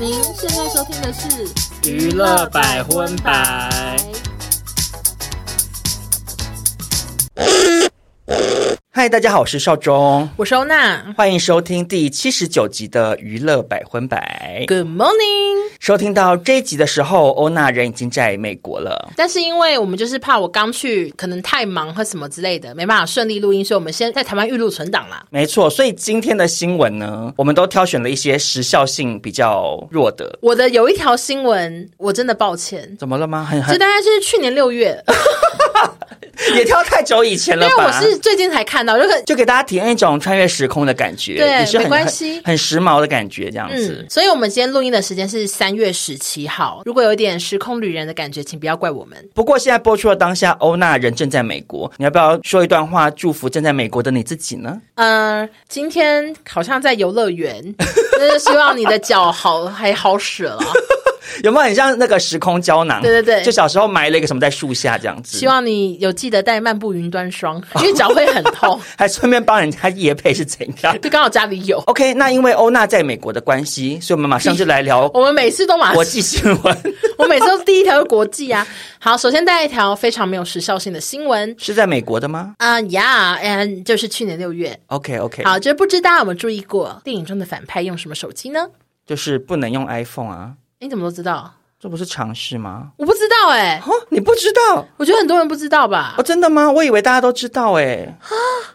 您现在收听的是娱乐百分百。嗨，大家好，我是少忠，我是欧娜，欢迎收听第七十九集的娱乐百分百。Good morning。收听到这一集的时候，欧娜人已经在美国了。但是因为我们就是怕我刚去，可能太忙或什么之类的，没办法顺利录音，所以我们先在台湾预录存档啦。没错，所以今天的新闻呢，我们都挑选了一些时效性比较弱的。我的有一条新闻，我真的抱歉。怎么了吗？很很，这大概是去年六月。也挑太久以前了吧？因为我是最近才看到，就就给大家体验一种穿越时空的感觉，对，也是很没关系很，很时髦的感觉，这样子。嗯，所以我们今天录音的时间是三月十七号。如果有点时空旅人的感觉，请不要怪我们。不过现在播出的当下，欧娜人正在美国，你要不要说一段话祝福正在美国的你自己呢？嗯、呃，今天好像在游乐园，就是希望你的脚好还好使了。有没有很像那个时空胶囊？对对对，就小时候埋了一个什么在树下这样子。希望你有记得带漫步云端霜，因为脚会很痛。还顺便帮人家夜配是怎样？就刚好家里有。OK，那因为欧娜在美国的关系，所以我们马上就来聊。我们每次都马上国际新闻，我每次都第一条是国际啊。好，首先带一条非常没有时效性的新闻，是在美国的吗？啊呀，就是去年六月。OK OK，好，就是不知道大家有没有注意过，电影中的反派用什么手机呢？就是不能用 iPhone 啊。你怎么都知道？这不是常识吗？我不知道哎、欸，哦，你不知道？我觉得很多人不知道吧？哦，真的吗？我以为大家都知道哎、欸。啊，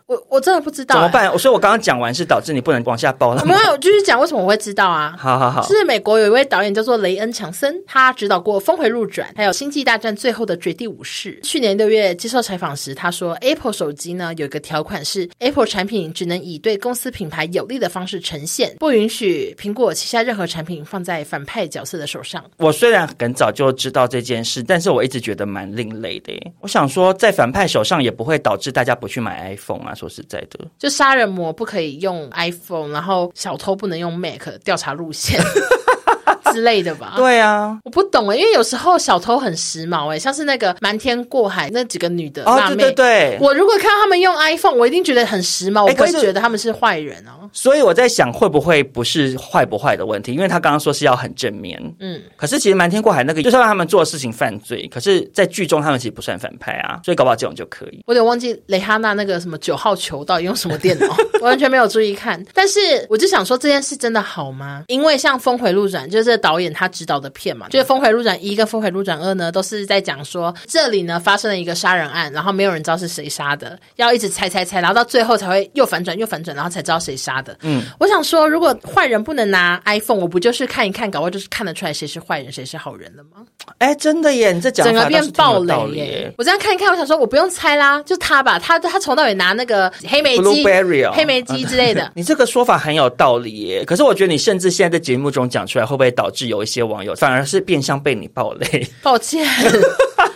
我我真的不知道、欸，怎么办？所以我刚刚讲完是导致你不能往下包了。没有，我继续讲为什么我会知道啊？好好好，是美国有一位导演叫做雷恩·强森，他指导过《峰回路转》，还有《星际大战：最后的绝地武士》。去年六月接受采访时，他说，Apple 手机呢有一个条款是，Apple 产品只能以对公司品牌有利的方式呈现，不允许苹果旗下任何产品放在反派角色的手上。我虽然很早就。知道这件事，但是我一直觉得蛮另类的耶。我想说，在反派手上也不会导致大家不去买 iPhone 啊。说实在的，就杀人魔不可以用 iPhone，然后小偷不能用 Mac 调查路线。之类的吧，对啊，我不懂哎，因为有时候小偷很时髦哎，像是那个瞒天过海那几个女的哦，对对对，我如果看到他们用 iPhone，我一定觉得很时髦，我不会觉得他们是坏人哦。所以我在想，会不会不是坏不坏的问题？因为他刚刚说是要很正面，嗯，可是其实瞒天过海那个就是让他们做的事情犯罪，可是在剧中他们其实不算反派啊，所以搞不好这种就可以。我有点忘记蕾哈娜那个什么九号球到底用什么电脑，我完全没有注意看。但是我就想说，这件事真的好吗？因为像《峰回路转》就是。导演他指导的片嘛，就是《峰回路转一》跟《峰回路转二》呢，都是在讲说这里呢发生了一个杀人案，然后没有人知道是谁杀的，要一直猜猜猜，然后到最后才会又反转又反转，然后才知道谁杀的。嗯，我想说，如果坏人不能拿 iPhone，我不就是看一看，搞不好就是看得出来谁是坏人，谁是好人了吗？哎，真的耶！你这讲法整个变暴雷耶！我这样看一看，我想说，我不用猜啦，就他吧，他他从到尾拿那个黑莓机、黑莓机之类的。你这个说法很有道理耶，可是我觉得你甚至现在在节目中讲出来，会不会导致有一些网友？反而是变相被你暴雷，抱歉。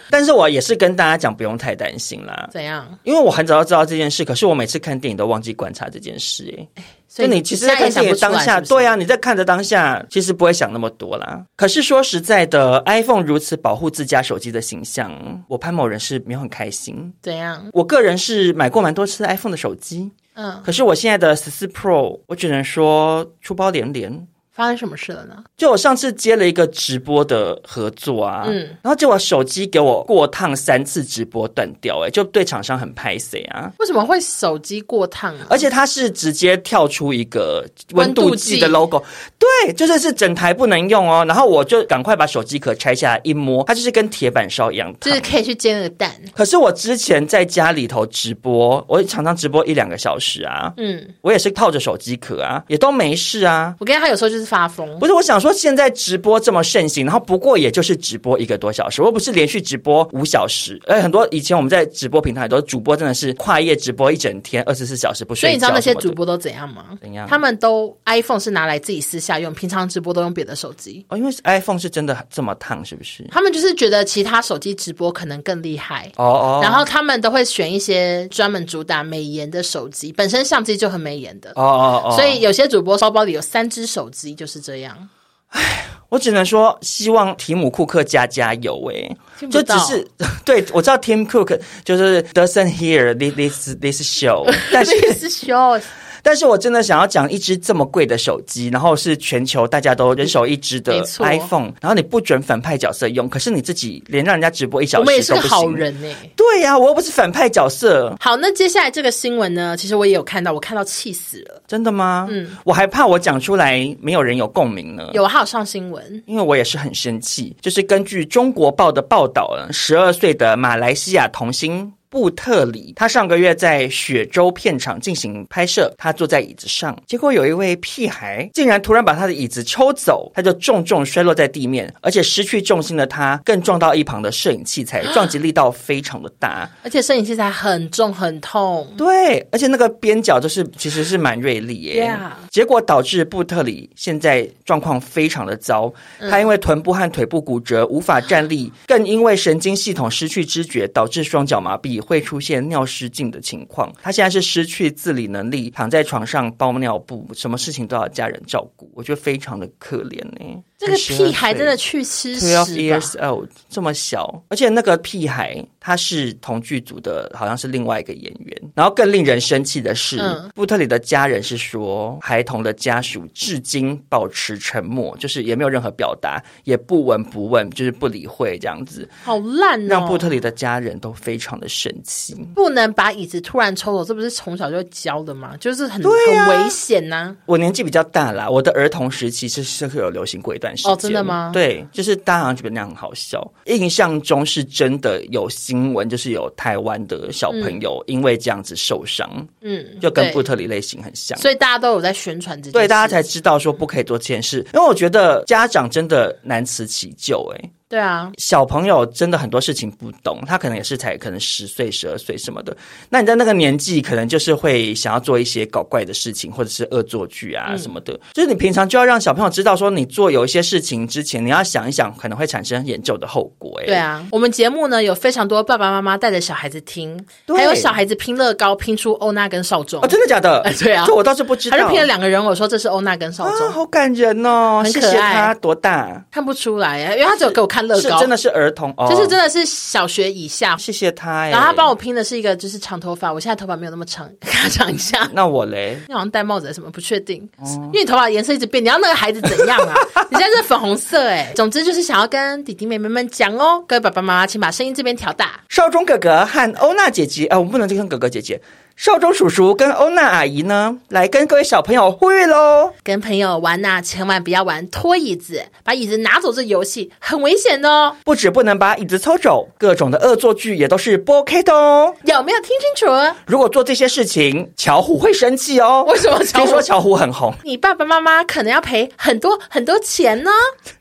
但是我也是跟大家讲，不用太担心啦。怎样？因为我很早就知道这件事，可是我每次看电影都忘记观察这件事。哎，所以你其实在看电影当下，对啊，你在看着当下，其实不会想那么多啦。可是说实在的，iPhone 如此保护自家手机的形象，我潘某人是没有很开心。怎样？我个人是买过蛮多次 iPhone 的手机，嗯，可是我现在的十四 Pro，我只能说出包连连。发生什么事了呢？就我上次接了一个直播的合作啊，嗯，然后结果手机给我过烫三次，直播断掉，哎，就对厂商很拍谢啊。为什么会手机过烫啊？而且它是直接跳出一个温度计的 logo，对，就是是整台不能用哦。然后我就赶快把手机壳拆下来一摸，它就是跟铁板烧一样，就是可以去煎个蛋。可是我之前在家里头直播，我常常直播一两个小时啊，嗯，我也是套着手机壳啊，也都没事啊。我跟他有时候就是。发疯。不是，我想说，现在直播这么盛行，然后不过也就是直播一个多小时，我不是连续直播五小时。哎，很多以前我们在直播平台都主播真的是跨夜直播一整天，二十四小时不睡觉。所以你知道那些主播都怎样吗？怎样？他们都 iPhone 是拿来自己私下用，平常直播都用别的手机。哦，因为 iPhone 是真的这么烫，是不是？他们就是觉得其他手机直播可能更厉害。哦哦。然后他们都会选一些专门主打美颜的手机，本身相机就很美颜的。哦哦哦。所以有些主播包包里有三只手机，就是这样。唉，我只能说，希望提姆库克加加油诶，就只是对，我知道 Tim Cook 就是 doesn't hear this this this show，但是 show。但是我真的想要讲一只这么贵的手机，然后是全球大家都人手一只的 iPhone，然后你不准反派角色用，可是你自己连让人家直播一小时都不行。我们也是好人呢。对呀、啊，我又不是反派角色。好，那接下来这个新闻呢？其实我也有看到，我看到气死了。真的吗？嗯，我还怕我讲出来没有人有共鸣呢。有，还有上新闻，因为我也是很生气。就是根据中国报的报道，十二岁的马来西亚童星。布特里，他上个月在雪州片场进行拍摄，他坐在椅子上，结果有一位屁孩竟然突然把他的椅子抽走，他就重重摔落在地面，而且失去重心的他更撞到一旁的摄影器材，撞击力道非常的大，而且摄影器材很重很痛。对，而且那个边角就是其实是蛮锐利耶.结果导致布特里现在状况非常的糟，他因为臀部和腿部骨折无法站立，更因为神经系统失去知觉，导致双脚麻痹。会出现尿失禁的情况，他现在是失去自理能力，躺在床上包尿布，什么事情都要家人照顾，我觉得非常的可怜呢。这个屁孩真的去吃屎！Twelve years old，这么小，而且那个屁孩他是同剧组的，好像是另外一个演员。然后更令人生气的是，嗯、布特里的家人是说，孩童的家属至今保持沉默，就是也没有任何表达，也不闻不问，就是不理会这样子。好烂哦！让布特里的家人都非常的生气。不能把椅子突然抽走，这不是从小就教的吗？就是很、啊、很危险呐、啊。我年纪比较大啦，我的儿童时期是是会有流行过一段。哦，真的吗？对，就是大家好像觉得那样很好笑。印象中是真的有新闻，就是有台湾的小朋友因为这样子受伤，嗯，就跟布特里类型很像，所以大家都有在宣传这件事，对，大家才知道说不可以做这件事。因为我觉得家长真的难辞其咎，哎。对啊，小朋友真的很多事情不懂，他可能也是才可能十岁、十二岁什么的。那你在那个年纪，可能就是会想要做一些搞怪的事情，或者是恶作剧啊什么的。嗯、就是你平常就要让小朋友知道，说你做有一些事情之前，你要想一想，可能会产生严重的后果。哎，对啊，我们节目呢有非常多爸爸妈妈带着小孩子听，还有小孩子拼乐高拼出欧娜跟少宗。哦，真的假的？对啊，这我倒是不知道。他就拼了两个人，我说这是欧娜跟少宗，啊，好感人哦，很可爱。他多大？看不出来啊，因为他只有给我看乐高，真的是。儿童哦，就是真的是小学以下。谢谢他，然后他帮我拼的是一个就是长头发，我现在头发没有那么长，给他长一下。那我嘞？你好像戴帽子还是什么？不确定，哦、因为你头发颜色一直变。你要那个孩子怎样啊？你现在是粉红色哎。总之就是想要跟弟弟妹妹们讲哦，各位爸爸妈妈，请把声音这边调大。少中哥哥和欧娜姐姐，啊、哦，我们不能就跟哥哥姐姐。少宗叔叔跟欧娜阿姨呢，来跟各位小朋友呼吁喽！跟朋友玩呐、啊，千万不要玩拖椅子，把椅子拿走这游戏很危险哦。不止不能把椅子抽走，各种的恶作剧也都是不 OK 的哦。有没有听清楚？如果做这些事情，巧虎会生气哦。为什么？听说巧虎很红，你爸爸妈妈可能要赔很多很多钱呢。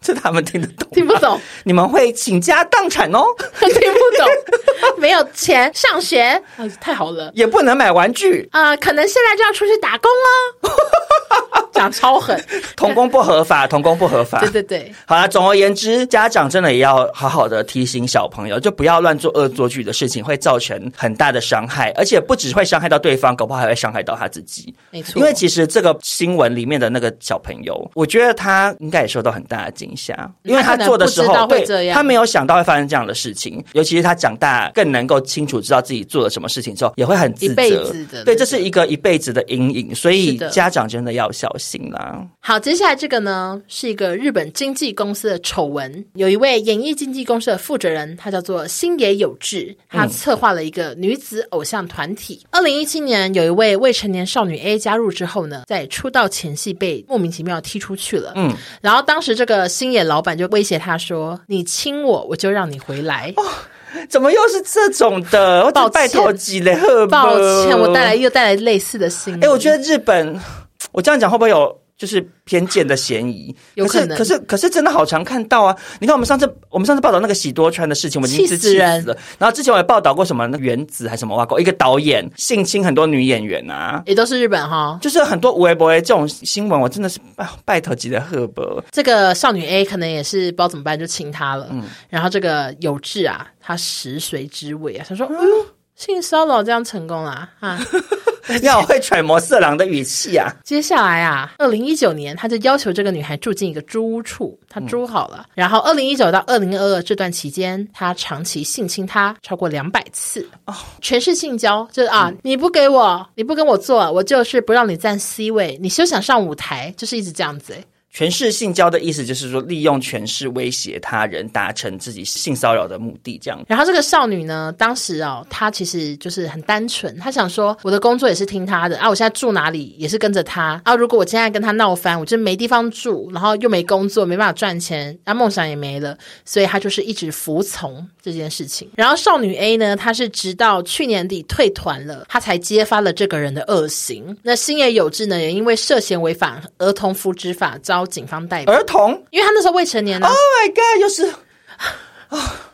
这他们听得懂？听不懂？你们会倾家荡产哦？听不懂？没有钱上学，啊，太好了，也不能买玩具啊。呃，可能现在就要出去打工了，讲超狠，童工不合法，童工不合法。对对对，好啦，总而言之，家长真的也要好好的提醒小朋友，就不要乱做恶作剧的事情，会造成很大的伤害，而且不只会伤害到对方，搞不好还会伤害到他自己。没错，因为其实这个新闻里面的那个小朋友，我觉得他应该也受到很大的惊吓，因为他做的时候，对，他没有想到会发生这样的事情，尤其是他长大更能够清楚知道自己做了什么事情之后，也会很自责。的，对，这是。是一个一辈子的阴影，所以家长真的要小心啦。好，接下来这个呢，是一个日本经纪公司的丑闻。有一位演艺经纪公司的负责人，他叫做星野有志，他策划了一个女子偶像团体。二零一七年，有一位未成年少女 A 加入之后呢，在出道前夕被莫名其妙踢出去了。嗯，然后当时这个星野老板就威胁他说：“你亲我，我就让你回来。”哦怎么又是这种的？抱歉，抱歉，抱歉，我带来又带来类似的新闻。哎，我觉得日本，我这样讲会不会有？就是偏见的嫌疑，有可能。可是，可是，可是，真的好常看到啊！你看，我们上次我们上次报道那个喜多川的事情，我们已经是气死了。然后之前我也报道过什么那原子还是什么挖沟，一个导演性侵很多女演员啊，也都是日本哈。就是很多无微博这种新闻，我真的是拜拜托级的赫伯。这个少女 A 可能也是不知道怎么办，就亲他了。嗯，然后这个有志啊，他食髓知味啊，他说：“嗯，性骚扰这样成功了啊！”啊 你好会揣摩色狼的语气啊！接下来啊，二零一九年，他就要求这个女孩住进一个租屋处，他租好了。嗯、然后二零一九到二零二二这段期间，他长期性侵她超过两百次，哦，全是性交，就是啊，嗯、你不给我，你不跟我做，我就是不让你站 C 位，你休想上舞台，就是一直这样子诶权势性交的意思就是说，利用权势威胁他人，达成自己性骚扰的目的，这样。然后这个少女呢，当时哦，她其实就是很单纯，她想说，我的工作也是听她的啊，我现在住哪里也是跟着她啊。如果我现在跟她闹翻，我就没地方住，然后又没工作，没办法赚钱，那梦想也没了，所以她就是一直服从这件事情。然后少女 A 呢，她是直到去年底退团了，她才揭发了这个人的恶行。那星野有志呢，也因为涉嫌违反儿童福祉法遭。警方逮捕儿童，因为他那时候未成年呢。Oh my god！又是 啊，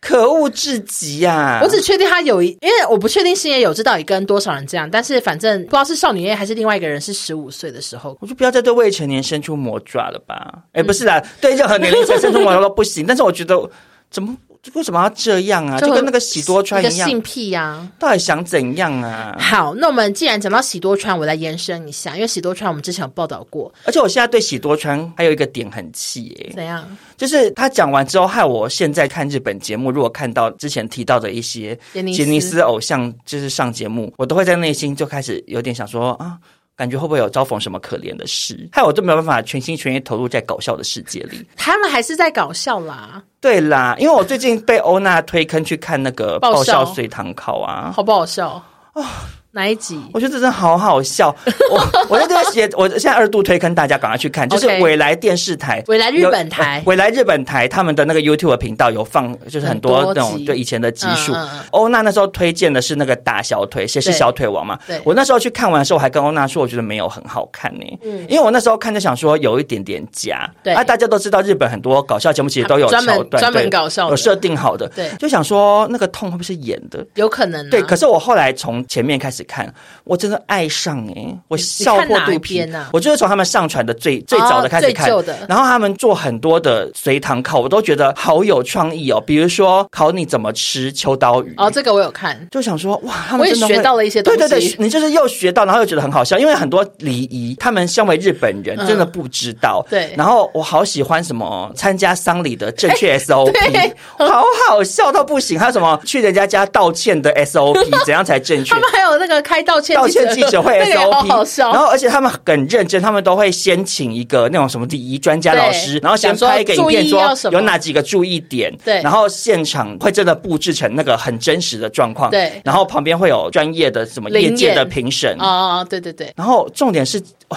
可恶至极呀！我只确定他有一，因为我不确定星野有知道底跟多少人这样，但是反正不知道是少女 A 还是另外一个人是十五岁的时候，我就不要再对未成年伸出魔爪了吧？哎、嗯，不是啦，对任何年龄层伸出魔爪都不行。但是我觉得怎么？为什么要这样啊？就，跟那个喜多川一样，性癖呀、啊？到底想怎样啊？好，那我们既然讲到喜多川，我来延伸一下，因为喜多川我们之前有报道过，而且我现在对喜多川还有一个点很气诶。怎样？就是他讲完之后，害我现在看日本节目，如果看到之前提到的一些杰尼斯偶像，就是上节目，我都会在内心就开始有点想说啊。感觉会不会有遭逢什么可怜的事？害我都没有办法全心全意投入在搞笑的世界里。他们还是在搞笑啦。对啦，因为我最近被欧娜推坑去看那个爆笑随堂考啊，好不好笑啊？哪一集？我觉得这真的好好笑。我我在这边写，我现在二度推坑大家赶快去看，就是未来电视台、未来日本台、未来日本台他们的那个 YouTube 频道有放，就是很多那种对以前的集数。欧娜那时候推荐的是那个打小腿，谁是小腿王嘛？对。我那时候去看完的时候，我还跟欧娜说，我觉得没有很好看呢。嗯。因为我那时候看就想说有一点点假。对。啊，大家都知道日本很多搞笑节目其实都有桥段，专门搞笑，有设定好的。对。就想说那个痛会不会是演的？有可能。对。可是我后来从前面开始看，我。真的爱上哎、欸，我笑破肚皮啊！我就是从他们上传的最最早的开始看，然后他们做很多的随堂考，我都觉得好有创意哦。比如说考你怎么吃秋刀鱼哦，这个我有看，就想说哇，他们真的我也学到了一些东西。对对对，你就是又学到，然后又觉得很好笑，因为很多礼仪，他们身为日本人真的不知道。嗯、对，然后我好喜欢什么参加丧礼的正确 SOP，好好笑到不行。还有什么去人家家道歉的 SOP，怎样才正确？他们还有那个开道歉。道歉记者会 SOP，然后而且他们很认真，他们都会先请一个那种什么礼仪专家老师，然后先拍一个影片说有哪几个注意点，对，然后现场会真的布置成那个很真实的状况，对，然后旁边会有专业的什么业界的评审，哦，对对对，然后重点是，哦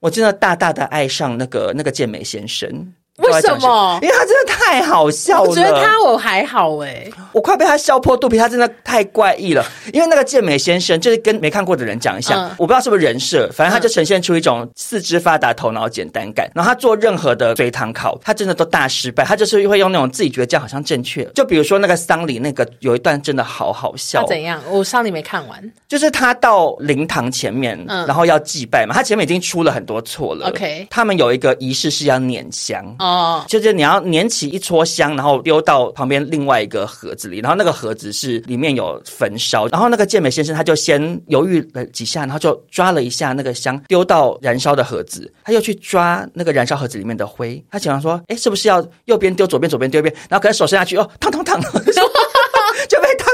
我真的大大的爱上那个那个健美先生。为什么？因为他真的太好笑了。我觉得他我还好哎、欸，我快被他笑破肚皮。他真的太怪异了。因为那个健美先生，就是跟没看过的人讲一下，嗯、我不知道是不是人设，反正他就呈现出一种四肢发达、头脑简单感。然后他做任何的随堂考，他真的都大失败。他就是会用那种自己觉得这样好像正确。就比如说那个丧礼，那个有一段真的好好笑。怎样？我丧礼没看完。就是他到灵堂前面，嗯、然后要祭拜嘛。他前面已经出了很多错了。OK，他们有一个仪式是要捻香哦，就是你要。捻起一撮香，然后丢到旁边另外一个盒子里，然后那个盒子是里面有焚烧。然后那个健美先生他就先犹豫了几下，然后就抓了一下那个香，丢到燃烧的盒子。他又去抓那个燃烧盒子里面的灰。他想说：“哎，是不是要右边丢左边，左边丢右边？”然后可能手伸下去，哦，烫烫烫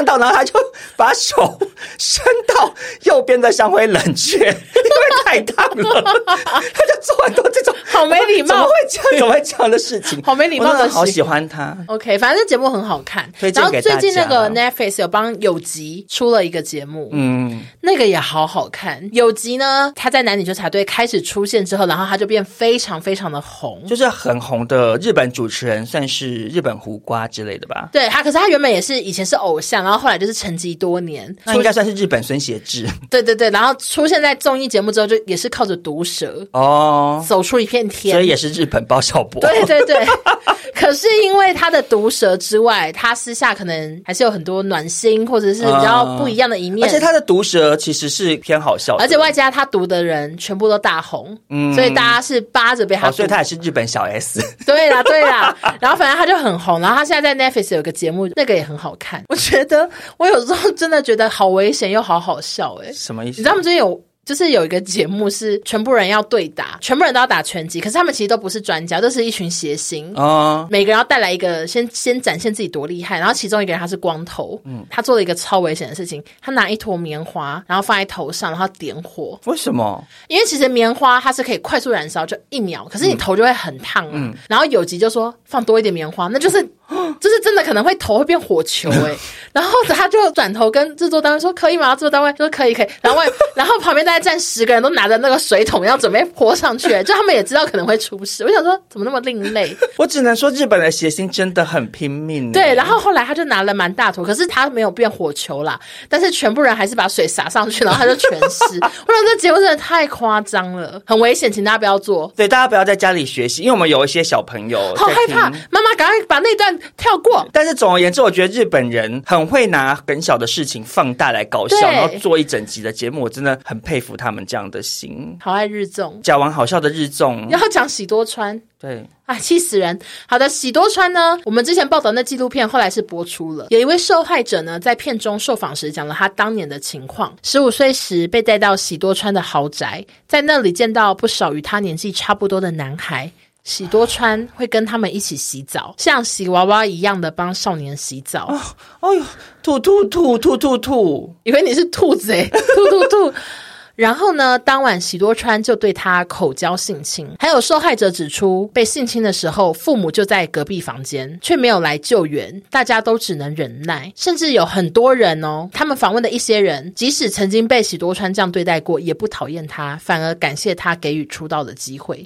到。然后他就把手伸到右边的香灰冷却，因为太烫了。他就做很多这种好没礼貌，怎么会这样？怎么会这样的事情？好没礼貌的，我好喜欢他。OK，反正这节目很好看，推荐给大家。然后最近那个 Netflix 有帮有吉出了一个节目，嗯，那个也好好看。有吉呢，他在男女纠察队开始出现之后，然后他就变非常非常的红，就是很红的日本主持人，算是日本胡瓜之类的吧。对他，可是他原本也是以前是偶像，然后后来就是沉寂多年，那应该算是日本孙协志。对对对，然后出现在综艺节目目之后，就也是靠着毒舌哦走出一片天，所以也是日本包小博。对对对。可是因为他的毒舌之外，他私下可能还是有很多暖心或者是比较不一样的一面。而且他的毒舌其实是偏好笑的，而且外加他毒的人全部都大红，嗯，所以大家是扒着被他毒。所以他也是日本小 S。对啦对啦，然后反正他就很红，然后他现在在 Netflix 有个节目，那个也很好看。我觉得我有时候真的觉得好危险又好好笑哎，什么意思？你知道吗？最近有。就是有一个节目是全部人要对打，全部人都要打拳击，可是他们其实都不是专家，都是一群谐星啊。每个人要带来一个，先先展现自己多厉害。然后其中一个人他是光头，嗯，他做了一个超危险的事情，他拿一坨棉花，然后放在头上，然后点火。为什么？因为其实棉花它是可以快速燃烧，就一秒，可是你头就会很烫啊。嗯，然后有集就说放多一点棉花，那就是 就是真的可能会头会变火球哎、欸。然后他就转头跟制作单位说可以吗？制作单位说可以可以。然后然后旁边大概站十个人都拿着那个水桶要准备泼上去，就他们也知道可能会出事。我想说怎么那么另类？我只能说日本的谐星真的很拼命。对，然后后来他就拿了蛮大坨，可是他没有变火球啦，但是全部人还是把水洒上去，然后他就全湿。我想这节目真的太夸张了，很危险，请大家不要做。对，大家不要在家里学习，因为我们有一些小朋友好害怕。妈妈赶快把那段跳过。但是总而言之，我觉得日本人很会拿很小的事情放大来搞笑，然后做一整集的节目，我真的很佩服他们这样的。心，好爱日综，讲完好笑的日综，要讲喜多川，对，啊，气死人。好的，喜多川呢，我们之前报道那纪录片后来是播出了，有一位受害者呢，在片中受访时讲了他当年的情况：十五岁时被带到喜多川的豪宅，在那里见到不少与他年纪差不多的男孩，喜多川会跟他们一起洗澡，像洗娃娃一样的帮少年洗澡。哦，哎呦，吐吐吐吐吐吐，以为你是兔子 诶，吐吐吐。然后呢，当晚喜多川就对他口交性侵，还有受害者指出，被性侵的时候，父母就在隔壁房间，却没有来救援，大家都只能忍耐。甚至有很多人哦，他们访问的一些人，即使曾经被喜多川这样对待过，也不讨厌他，反而感谢他给予出道的机会。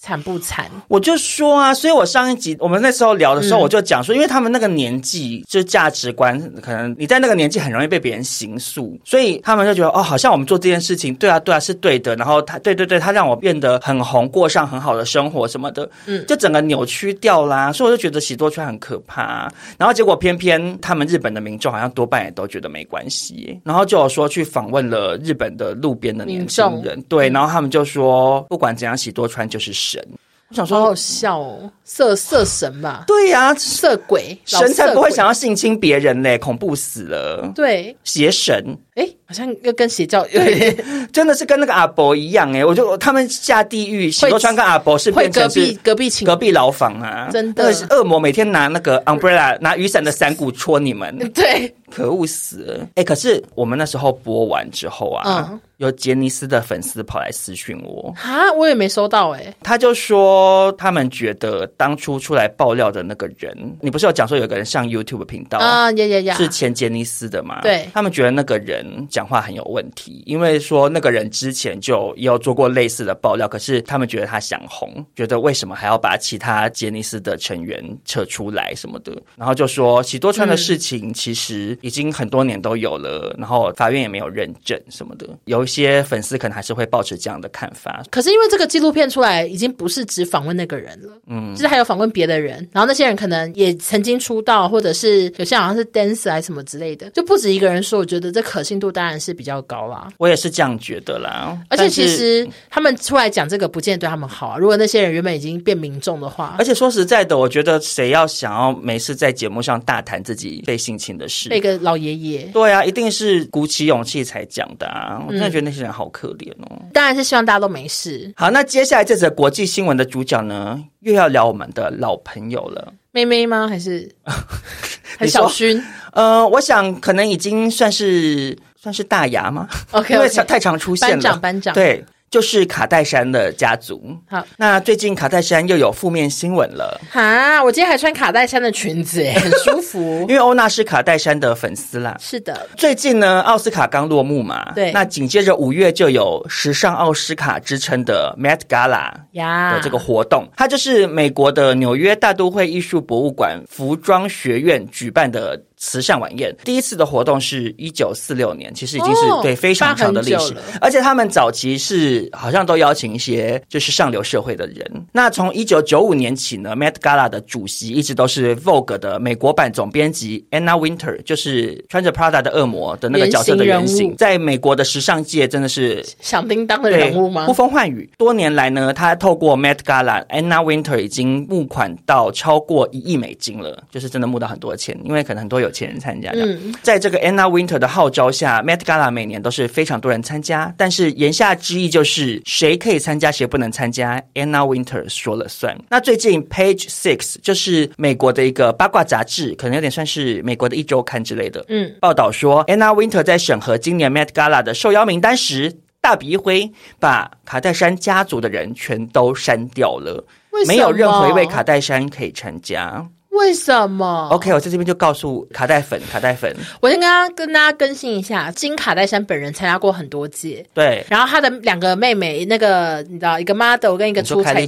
惨不惨？我就说啊，所以我上一集我们那时候聊的时候，我就讲说，嗯、因为他们那个年纪，就价值观，可能你在那个年纪很容易被别人形塑，所以他们就觉得哦，好像我们做这件事情，对啊，对啊，是对的。然后他，对对对，他让我变得很红，过上很好的生活什么的，嗯，就整个扭曲掉啦。所以我就觉得喜多川很可怕。然后结果偏偏他们日本的民众好像多半也都觉得没关系。然后就有说去访问了日本的路边的年轻人，对，然后他们就说，不管怎样，喜多川就是。神，我想说好好笑哦，色色神吧？对呀、啊，色鬼，神才不会想要性侵别人嘞，恐怖死了。对，邪神。哎，好像又跟邪教有点，真的是跟那个阿伯一样哎！我就他们下地狱，喜多川跟阿伯是变成是隔壁隔壁隔壁牢房啊！真的，恶魔每天拿那个 umbrella 拿雨伞的伞骨戳你们，对，可恶死了！哎，可是我们那时候播完之后啊，嗯、有杰尼斯的粉丝跑来私讯我啊，我也没收到哎，他就说他们觉得当初出来爆料的那个人，你不是有讲说有个人上 YouTube 频道啊，呀呀呀，是前杰尼斯的嘛？对，他们觉得那个人。讲话很有问题，因为说那个人之前就也有做过类似的爆料，可是他们觉得他想红，觉得为什么还要把其他杰尼斯的成员扯出来什么的，然后就说喜多川的事情其实已经很多年都有了，然后法院也没有认证什么的，有一些粉丝可能还是会抱持这样的看法。可是因为这个纪录片出来，已经不是只访问那个人了，嗯，就是还有访问别的人，然后那些人可能也曾经出道，或者是有些好像是 dancer 还是什么之类的，就不止一个人说，我觉得这可信度当然是比较高啦，我也是这样觉得啦。而且其实他们出来讲这个，不见得对他们好啊。如果那些人原本已经变民众的话，而且说实在的，我觉得谁要想要没事在节目上大谈自己被性侵的事，那个老爷爷，对啊，一定是鼓起勇气才讲的啊。我真的觉得那些人好可怜哦。嗯，当然是希望大家都没事。好，那接下来这则国际新闻的主角呢，又要聊我们的老朋友了，妹妹吗？还是 还是小薰？呃，我想可能已经算是算是大牙吗？OK，因为太常出现了。班长，班长，对。就是卡戴珊的家族。好，那最近卡戴珊又有负面新闻了。哈，我今天还穿卡戴珊的裙子，哎，很舒服。因为欧娜是卡戴珊的粉丝啦。是的。最近呢，奥斯卡刚落幕嘛。对。那紧接着五月就有时尚奥斯卡之称的 Met Gala 呀的这个活动，它就是美国的纽约大都会艺术博物馆服装学院举办的。慈善晚宴。第一次的活动是一九四六年，其实已经是、哦、对非常长的历史。而且他们早期是好像都邀请一些就是上流社会的人。那从一九九五年起呢，Met Gala 的主席一直都是 Vogue 的美国版总编辑 Anna Wintour，就是穿着 Prada 的恶魔的那个角色的原型，在美国的时尚界真的是响叮当的人物吗？呼风唤雨。多年来呢，他透过 Met Gala，Anna Wintour 已经募款到超过一亿美金了，就是真的募到很多钱，因为可能很多有钱人参加。嗯，在这个 Anna Wintour 的号召下，Met Gala 每年都是非常多人参加，但是言下之意就是谁可以参加，谁不能参加，Anna Wintour 说了算。那最近 Page Six 就是美国的一个八卦杂志，可能有点算是美国的一周刊之类的，嗯，报道说 Anna Wintour 在审核今年 Met Gala 的受邀名单时，大笔一挥，把卡戴珊家族的人全都删掉了，没有任何一位卡戴珊可以参加。为什么？OK，我在这边就告诉卡戴粉，卡戴粉，我先跟大家跟大家更新一下，金卡戴珊本人参加过很多届，对。然后他的两个妹妹，那个你知道，一个 model 跟一个出彩，对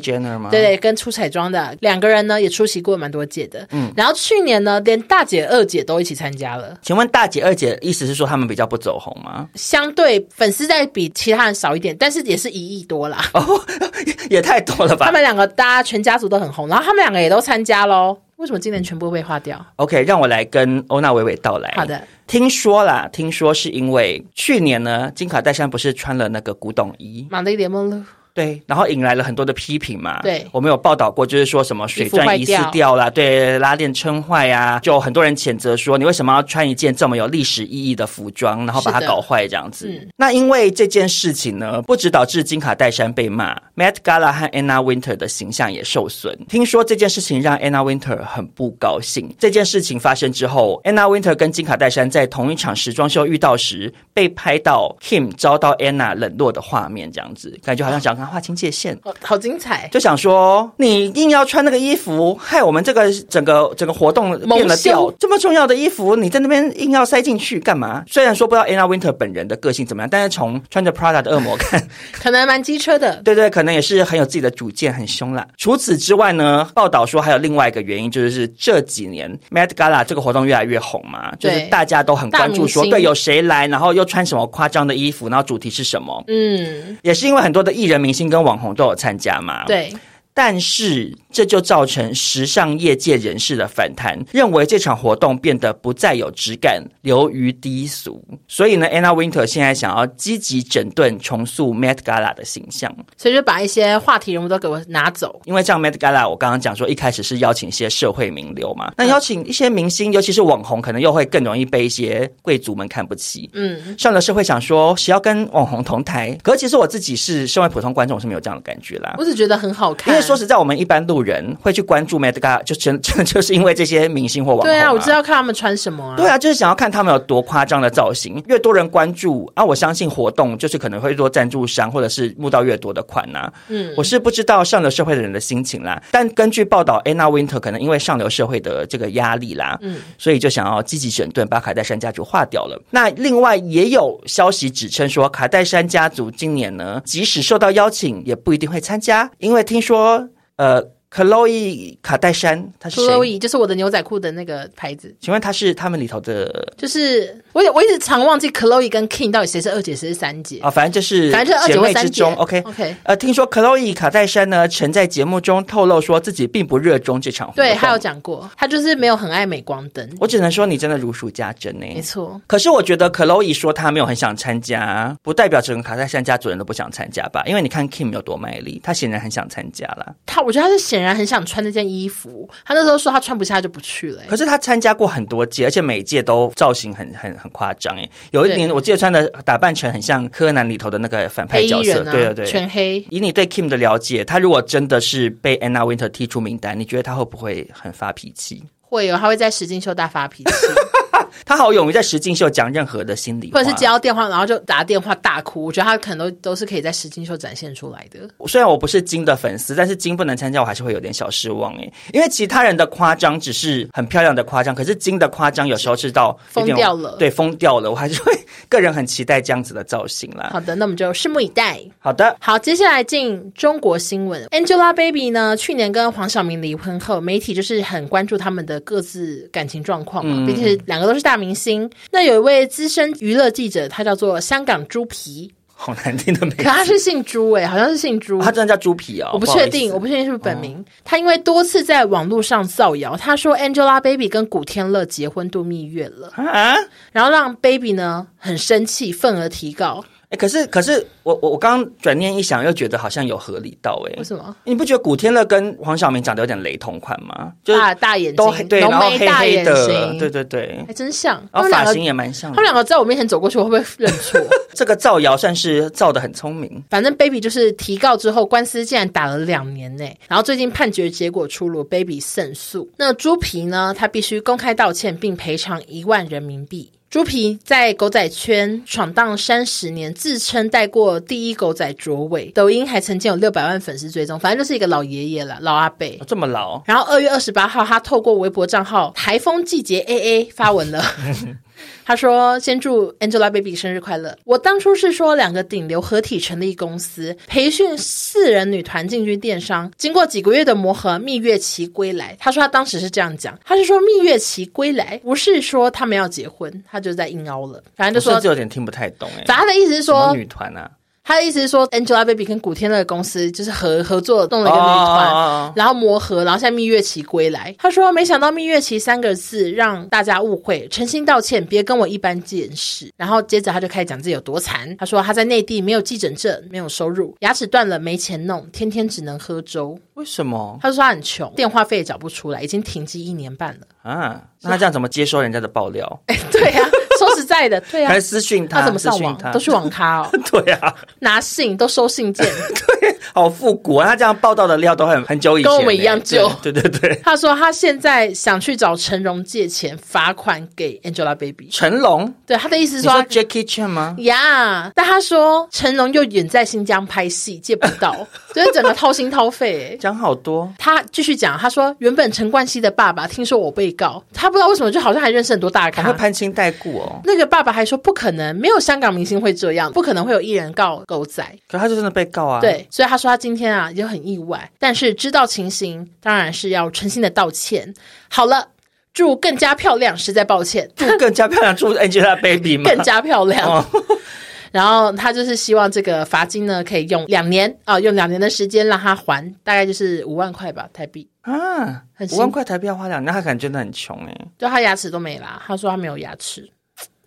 对，跟出彩妆的两个人呢，也出席过蛮多届的。嗯。然后去年呢，连大姐二姐都一起参加了。请问大姐二姐意思是说他们比较不走红吗？相对粉丝在比其他人少一点，但是也是一亿多啦。哦，也太多了吧？他们两个大家全家族都很红，然后他们两个也都参加喽。为什么今年全部被划掉？OK，让我来跟欧娜娓娓道来。好的，听说啦，听说是因为去年呢，金卡戴珊不是穿了那个古董衣，玛丽莲梦露。对，然后引来了很多的批评嘛。对，我们有报道过，就是说什么水钻疑似掉了，对，拉链撑坏啊，就很多人谴责说，你为什么要穿一件这么有历史意义的服装，然后把它搞坏这样子？嗯、那因为这件事情呢，不止导致金卡戴珊被骂，Matt Gala 和 Anna Wintour 的形象也受损。听说这件事情让 Anna Wintour 很不高兴。这件事情发生之后，Anna Wintour 跟金卡戴珊在同一场时装秀遇到时，被拍到 Kim 遭到 Anna 冷落的画面，这样子感觉好像想。划清界限，好，好精彩！就想说，你硬要穿那个衣服，害我们这个整个整个活动变了调。这么重要的衣服，你在那边硬要塞进去干嘛？虽然说不知道 Anna Wintour 本人的个性怎么样，但是从穿着 Prada 的恶魔看，可能蛮机车的。对对，可能也是很有自己的主见，很凶啦。除此之外呢，报道说还有另外一个原因，就是这几年 Met Gala 这个活动越来越红嘛，就是大家都很关注说，对，有谁来，然后又穿什么夸张的衣服，然后主题是什么？嗯，也是因为很多的艺人明星跟网红都有参加嘛？对。但是这就造成时尚业界人士的反弹，认为这场活动变得不再有质感，流于低俗。所以呢，Anna Wintour 现在想要积极整顿、重塑 Met Gala 的形象，所以就把一些话题人物都给我拿走。因为这样 Met Gala，我刚刚讲说一开始是邀请一些社会名流嘛，那邀请一些明星，尤其是网红，可能又会更容易被一些贵族们看不起。嗯，上了社会想说谁要跟网红同台？可是其实我自己是身为普通观众，我是没有这样的感觉啦。我只觉得很好看。因为说实在，我们一般路人会去关注 Met Gala，就真 就就是因为这些明星或网红、啊。对啊，我知道看他们穿什么啊。对啊，就是想要看他们有多夸张的造型。越多人关注啊，我相信活动就是可能会多赞助商，或者是募到越多的款呐、啊。嗯，我是不知道上流社会的人的心情啦。但根据报道，Anna Wintour 可能因为上流社会的这个压力啦，嗯，所以就想要积极整顿，把卡戴珊家族划掉了。那另外也有消息指称说，卡戴珊家族今年呢，即使受到邀请，也不一定会参加，因为听说。呃，Chloe 卡戴珊，她是谁？Chloe 就是我的牛仔裤的那个牌子。请问她是他们里头的？就是我我一直常忘记 Chloe 跟 King 到底谁是二姐，谁是三姐啊、哦？反正就是反正就是二姐之中。OK OK。呃，听说 Chloe 卡戴珊呢，曾在节目中透露说自己并不热衷这场活动。对，她有讲过，她就是没有很爱美光灯。我只能说你真的如数家珍呢。没错。可是我觉得 Chloe 说她没有很想参加，不代表整个卡戴珊家族人都不想参加吧？因为你看 Kim 有多卖力，他显然很想参加啦。他，我觉得他是显然很想穿那件衣服。他那时候说他穿不下就不去了。可是他参加过很多届，而且每一届都造型很很很夸张。哎，有一年我记得穿的打扮成很像柯南里头的那个反派角色。啊、对对对，全黑。以你对 Kim 的了解，他如果真的是被 Anna Wintour 踢出名单，你觉得他会不会很发脾气？会有，他会在实境秀大发脾气。他好勇于在实境秀讲任何的心理，或者是接到电话然后就打电话大哭。我觉得他可能都都是可以在实境秀展现出来的。虽然我不是金的粉丝，但是金不能参加，我还是会有点小失望哎。因为其他人的夸张只是很漂亮的夸张，可是金的夸张有时候是到疯掉了，对，疯掉了。我还是会个人很期待这样子的造型啦。好的，那我们就拭目以待。好的，好，接下来进中国新闻。Angelababy 呢，去年跟黄晓明离婚后，媒体就是很关注他们的各自感情状况嘛，并且两个都是大明星。那有一位资深娱乐记者，他叫做香港猪皮。好难听的名字，可他是姓朱诶、欸，好像是姓朱，他真的叫猪皮哦。我不确定，我不确定是不是本名。哦、他因为多次在网络上造谣，他说 Angelababy 跟古天乐结婚度蜜月了啊，然后让 Baby 呢很生气，愤而提告。哎，可是可是我我我刚刚转念一想，又觉得好像有合理到哎，为什么？你不觉得古天乐跟黄晓明长得有点雷同款吗？就是大大眼睛，都对，然后黑黑的，对对对，还真像。然后发型也蛮像。他们两个在我面前走过去，我会不会认错？这个造谣算是造的很聪明。反正 Baby 就是提告之后，官司竟然打了两年呢。然后最近判决结果出炉，Baby 胜诉。那猪皮呢？他必须公开道歉，并赔偿一万人民币。猪皮在狗仔圈闯荡三十年，自称带过第一狗仔卓伟，抖音还曾经有六百万粉丝追踪，反正就是一个老爷爷了，老阿伯，哦，这么老。然后二月二十八号，他透过微博账号“台风季节 AA” 发文了。他说：“先祝 Angelababy 生日快乐。我当初是说两个顶流合体成立公司，培训四人女团进军电商。经过几个月的磨合，蜜月期归来。他说他当时是这样讲，他是说蜜月期归来，不是说他们要结婚，他就在硬凹了。反正就说就有点听不太懂哎。反正他的意思是说女团啊。”他的意思是说，Angelababy 跟古天乐公司就是合合作弄了一个女团，oh. 然后磨合，然后现在蜜月期归来。他说，没想到蜜月期三个字让大家误会，诚心道歉，别跟我一般见识。然后接着他就开始讲自己有多惨。他说他在内地没有记者证，没有收入，牙齿断了没钱弄，天天只能喝粥。为什么？他说他很穷，电话费也找不出来，已经停机一年半了。啊，那他这样怎么接收人家的爆料？哎，对呀、啊。说实在的，对啊，还私讯他，他怎么上网？都去网咖哦。对啊，拿信都收信件，对，好复古啊！他这样报道的料都很很久以前，跟我们一样旧。对对对，他说他现在想去找成龙借钱，罚款给 Angelababy。成龙？对，他的意思是说，Jackie Chan 吗？呀但他说成龙又远在新疆拍戏，借不到，所以整个掏心掏肺。讲好多。他继续讲，他说原本陈冠希的爸爸听说我被告，他不知道为什么就好像还认识很多大咖，还会攀亲带故哦。那个爸爸还说不可能，没有香港明星会这样，不可能会有艺人告狗仔。可他就真的被告啊？对，所以他说他今天啊也很意外，但是知道情形，当然是要诚心的道歉。好了，祝更加漂亮，实在抱歉。祝更加漂亮，祝 Angelababy 吗？更加漂亮。哦、然后他就是希望这个罚金呢可以用两年啊、呃，用两年的时间让他还，大概就是五万块吧，台币。啊，五万块台币要花两年，那他可能真的很穷哎。对，他牙齿都没啦，他说他没有牙齿。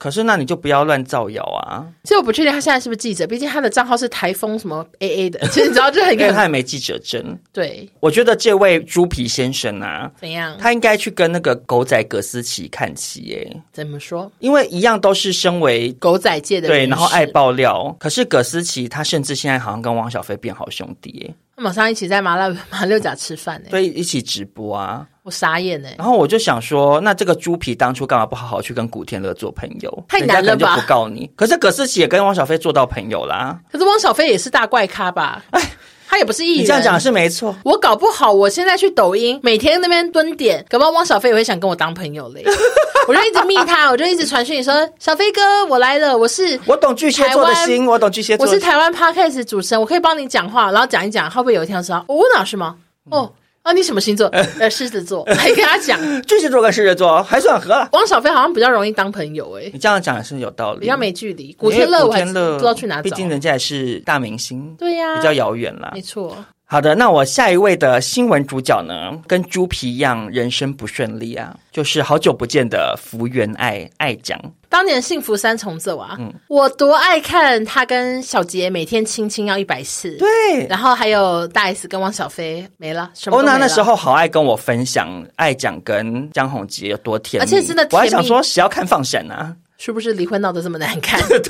可是，那你就不要乱造谣啊！其实我不确定他现在是不是记者，毕竟他的账号是台风什么 AA 的，其实你知道这很因为他也没记者证。对，我觉得这位猪皮先生啊，怎样？他应该去跟那个狗仔葛思琪看齐耶。怎么说？因为一样都是身为狗仔界的人，对，然后爱爆料。可是葛思琪他甚至现在好像跟汪小菲变好兄弟耶。他马上一起在麻辣 马六甲吃饭呢，对，一起直播啊，我傻眼呢。然后我就想说，那这个猪皮当初干嘛不好好去跟古天乐做朋友？太难了吧？就不告你。可是葛思琪也跟汪小菲做到朋友啦。可是汪小菲也是大怪咖吧？哎。他也不是艺人，你这样讲是没错。我搞不好，我现在去抖音，每天那边蹲点，搞不好汪小菲也会想跟我当朋友嘞。我就一直密他，我就一直传讯你说：“小飞哥，我来了，我是我懂巨蟹座的心，我懂巨蟹座，我是台湾 Podcast 主持人，我可以帮你讲话，然后讲一讲，会不会有一天说我哪是吗？哦。嗯”啊，你什么星座？呃，狮子座。还跟他讲，巨蟹座跟狮子座还算合了。汪小菲好像比较容易当朋友诶。你这样讲也是有道理，比较没距离。古天乐，古天乐不知道去哪找，毕竟人家也是大明星，对呀，比较遥远啦。没错。好的，那我下一位的新闻主角呢，跟猪皮一样，人生不顺利啊，就是好久不见的福原爱爱讲。当年幸福三重奏啊，嗯，我多爱看他跟小杰每天亲亲要一百次，对，然后还有大 S 跟汪小菲没了，什么欧娜那时候好爱跟我分享爱讲跟江宏杰有多甜蜜，而且真的甜蜜，我还想说谁要看放闪啊？是不是离婚闹得这么难看？对。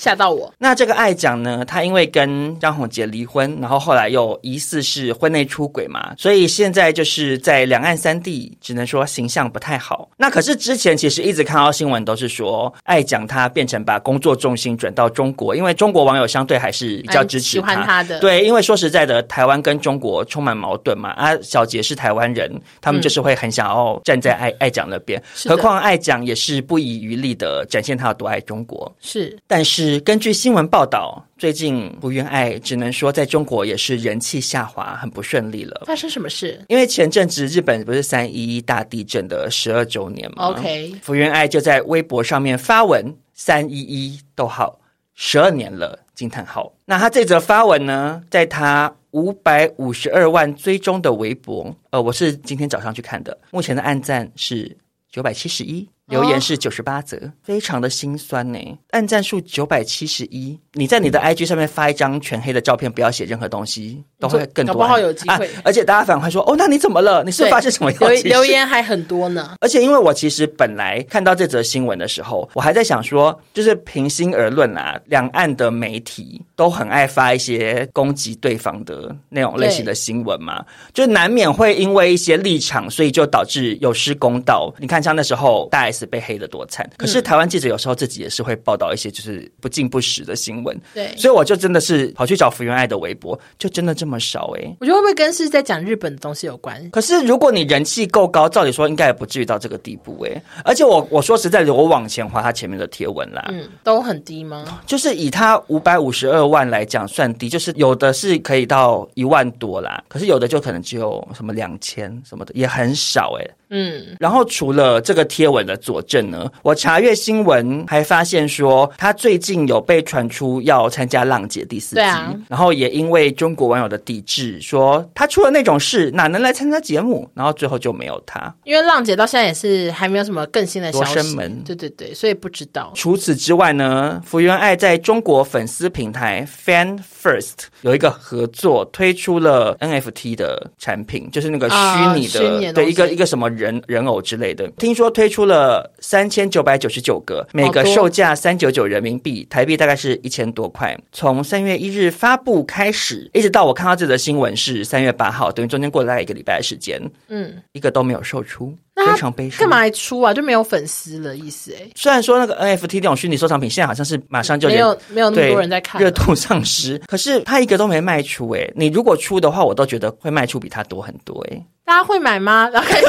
吓到我。那这个爱讲呢，他因为跟张宏杰离婚，然后后来又疑似是婚内出轨嘛，所以现在就是在两岸三地，只能说形象不太好。那可是之前其实一直看到新闻都是说，爱讲他变成把工作重心转到中国，因为中国网友相对还是比较支持他，喜欢他的。对，因为说实在的，台湾跟中国充满矛盾嘛。啊，小杰是台湾人，他们就是会很想要站在爱、嗯、爱讲那边。何况爱讲也是不遗余力的展现他有多爱中国。是，但是根据新闻报道，最近福原爱只能说在中国也是人气下滑，很不顺利了。发生什么事？因为前阵子日本不是三一一大地震的十二周年吗？OK，福原爱就在微博上面发文：“三一一逗号十二年了。”惊叹号。那他这则发文呢，在他五百五十二万追踪的微博，呃，我是今天早上去看的，目前的按赞是九百七十一。留言是九十八则，非常的心酸呢。按赞数九百七十一，你在你的 IG 上面发一张全黑的照片，不要写任何东西，都会更多。搞不好有机会。啊，而且大家反而会说：“哦，那你怎么了？你是发生什么？”留留言还很多呢。而且因为我其实本来看到这则新闻的时候，我还在想说，就是平心而论啊，两岸的媒体都很爱发一些攻击对方的那种类型的新闻嘛，就难免会因为一些立场，所以就导致有失公道。你看，像那时候大 S。被黑的多惨，可是台湾记者有时候自己也是会报道一些就是不尽不实的新闻，对，所以我就真的是跑去找福原爱的微博，就真的这么少哎、欸，我觉得会不会跟是在讲日本的东西有关？可是如果你人气够高，照理说应该也不至于到这个地步哎、欸，而且我我说实在的，我往前滑他前面的贴文啦，嗯，都很低吗？就是以他五百五十二万来讲算低，就是有的是可以到一万多啦，可是有的就可能只有什么两千什么的，也很少哎、欸。嗯，然后除了这个贴文的佐证呢，我查阅新闻还发现说，他最近有被传出要参加《浪姐》第四季，啊，然后也因为中国网友的抵制，说他出了那种事哪能来参加节目，然后最后就没有他。因为《浪姐》到现在也是还没有什么更新的消息，门，对对对，所以不知道。除此之外呢，福原爱在中国粉丝平台 Fan First 有一个合作，推出了 NFT 的产品，就是那个虚拟的，呃、对一个一个什么。人人偶之类的，听说推出了三千九百九十九个，每个售价三九九人民币，台币大概是一千多块。从三月一日发布开始，一直到我看到这则新闻是三月八号，等于中间过了大概一个礼拜的时间，嗯，一个都没有售出，非常悲伤。干嘛还出啊？就没有粉丝的意思哎。虽然说那个 NFT 这种虚拟收藏品，现在好像是马上就没有没有那么多人在看，热度丧失。可是他一个都没卖出哎，你如果出的话，我都觉得会卖出比他多很多哎。大家会买吗？然后开始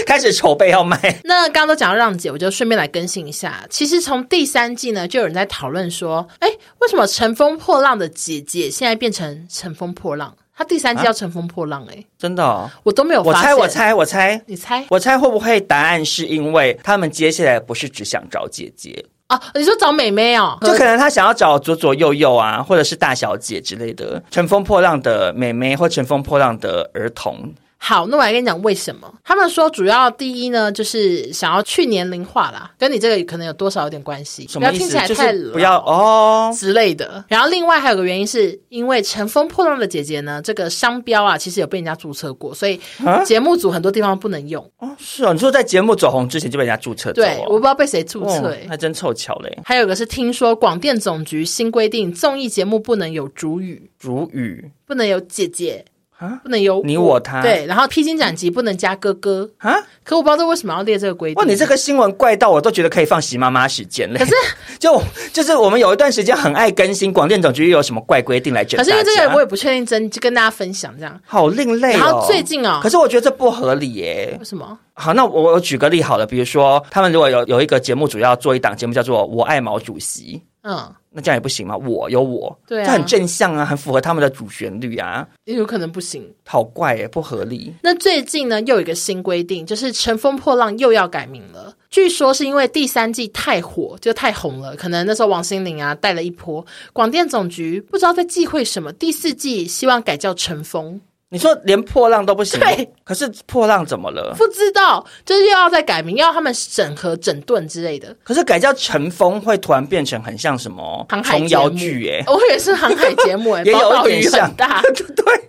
开始筹备要卖。那刚刚都讲到让姐，我就顺便来更新一下。其实从第三季呢，就有人在讨论说，哎，为什么乘风破浪的姐姐现在变成乘风破浪？她第三季要乘风破浪，哎，真的哦，我都没有发现。我猜，我猜，我猜，你猜，我猜会不会答案是因为他们接下来不是只想找姐姐啊？你说找妹妹哦？就可能他想要找左左右右啊，或者是大小姐之类的，乘风破浪的妹妹或乘风破浪的儿童。好，那我来跟你讲为什么。他们说主要第一呢，就是想要去年龄化啦，跟你这个可能有多少有点关系。不要听起来太老，就是不要哦之类的。然后另外还有个原因是因为《乘风破浪的姐姐》呢，这个商标啊，其实有被人家注册过，所以节目组很多地方不能用。哦，是哦，你说在节目走红之前就被人家注册？对，我不知道被谁注册，哎，还真凑巧嘞。还有个是听说广电总局新规定，综艺节目不能有主语，主语不能有姐姐。啊，不能有你我他对，然后披荆斩棘不能加哥哥啊，可我不知道这为什么要列这个规定。哇，你这个新闻怪到我都觉得可以放习妈妈时间了。可是 就就是我们有一段时间很爱更新广电总局又有什么怪规定来整。可是因为这个我也不确定真，就跟大家分享这样。好另类哦。然后最近哦，可是我觉得这不合理耶。为什么？好，那我我举个例好了，比如说他们如果有有一个节目主要做一档节目叫做《我爱毛主席》。嗯，那这样也不行吗？我有我，对啊，这很正向啊，很符合他们的主旋律啊，也有可能不行，好怪耶，不合理。那最近呢，又有一个新规定，就是《乘风破浪》又要改名了。据说是因为第三季太火，就太红了，可能那时候王心凌啊带了一波，广电总局不知道在忌讳什么，第四季希望改叫《乘风》。你说连破浪都不行？对，可是破浪怎么了？不知道，就是又要再改名，要他们整合整顿之类的。可是改叫乘风会突然变成很像什么航海琼瑶剧？哎，我也是航海节目，哎，也有一点像，大，对。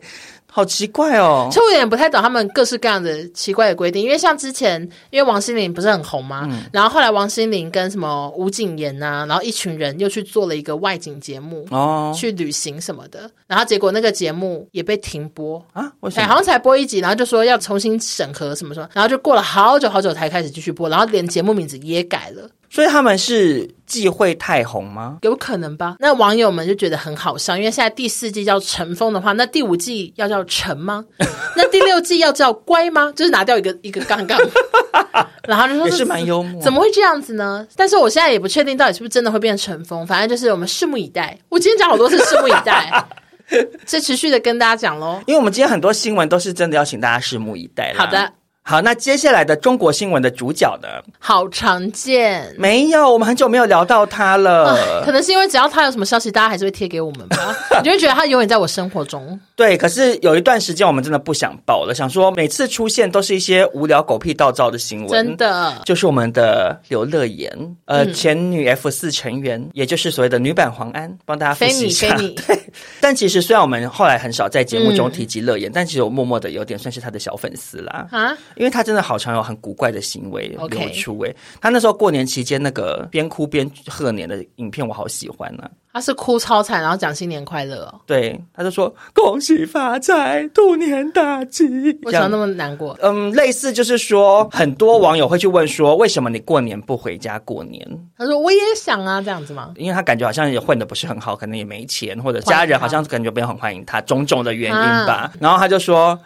好奇怪哦！其实我有点不太懂他们各式各样的奇怪的规定，因为像之前，因为王心凌不是很红吗？嗯、然后后来王心凌跟什么吴谨言呐，然后一群人又去做了一个外景节目哦，去旅行什么的，然后结果那个节目也被停播啊，为什么？好像才播一集，然后就说要重新审核什么什么，然后就过了好久好久才开始继续播，然后连节目名字也改了。所以他们是忌讳太红吗？有可能吧。那网友们就觉得很好笑，因为现在第四季叫乘风的话，那第五季要叫乘吗？那第六季要叫乖吗？就是拿掉一个一个杠杠，然后就说也是蛮幽默。怎么会这样子呢？但是我现在也不确定到底是不是真的会变乘风，反正就是我们拭目以待。我今天讲好多次拭目以待，是持续的跟大家讲喽。因为我们今天很多新闻都是真的要请大家拭目以待。好的。好，那接下来的中国新闻的主角呢？好常见，没有，我们很久没有聊到他了。可能是因为只要他有什么消息，大家还是会贴给我们吧。你就会觉得他永远在我生活中。对，可是有一段时间我们真的不想报了，想说每次出现都是一些无聊狗屁倒灶的新闻。真的，就是我们的刘乐妍，呃，嗯、前女 F 四成员，也就是所谓的女版黄安，帮大家分析一下。对，但其实虽然我们后来很少在节目中提及乐言，嗯、但其实我默默的有点算是他的小粉丝啦。啊。因为他真的好常有很古怪的行为流出诶，他那时候过年期间那个边哭边贺年的影片，我好喜欢呢、啊。他是哭超惨，然后讲新年快乐哦。对，他就说恭喜发财，兔年大吉。为什么那么难过？嗯，类似就是说，很多网友会去问说，为什么你过年不回家过年？他说我也想啊，这样子吗？因为他感觉好像也混的不是很好，可能也没钱，或者家人好像感觉不是很欢迎他，种种的原因吧。啊、然后他就说。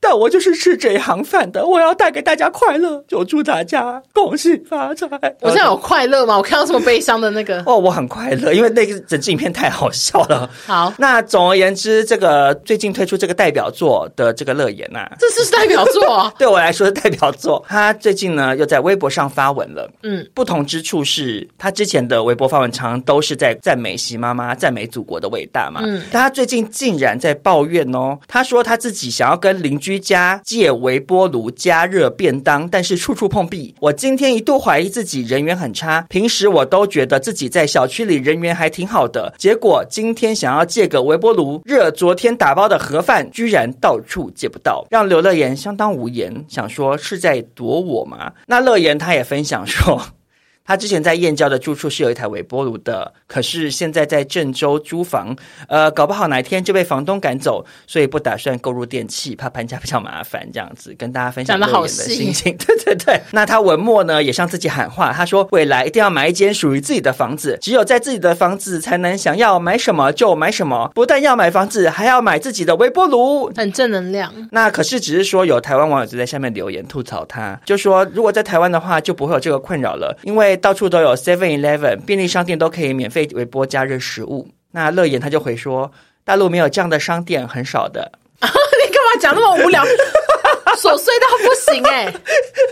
但我就是吃这一行饭的，我要带给大家快乐，就祝大家恭喜发财。我现在有快乐吗？我看到这么悲伤的那个哦，我很快乐，因为那个整支影片太好笑了。好，那总而言之，这个最近推出这个代表作的这个乐言呐、啊，这是代表作，对我来说是代表作。他最近呢又在微博上发文了，嗯，不同之处是他之前的微博发文常常都是在赞美习妈妈、赞美祖国的伟大嘛，嗯，但他最近竟然在抱怨哦，他说他自己想要跟邻居。居家借微波炉加热便当，但是处处碰壁。我今天一度怀疑自己人缘很差，平时我都觉得自己在小区里人缘还挺好的，结果今天想要借个微波炉热昨天打包的盒饭，居然到处借不到，让刘乐妍相当无言，想说是在躲我吗？那乐言他也分享说。他之前在燕郊的住处是有一台微波炉的，可是现在在郑州租房，呃，搞不好哪一天就被房东赶走，所以不打算购入电器，怕搬家比较麻烦。这样子跟大家分享 乐妍的心情。对对对，那他文末呢也向自己喊话，他说未来一定要买一间属于自己的房子，只有在自己的房子才能想要买什么就买什么，不但要买房子，还要买自己的微波炉，很正能量。那可是只是说有台湾网友就在下面留言吐槽他，就说如果在台湾的话就不会有这个困扰了，因为。到处都有 Seven Eleven 便利商店，都可以免费微波加热食物。那乐言他就回说，大陆没有这样的商店，很少的。你干嘛讲那么无聊？琐碎到不行哎、欸！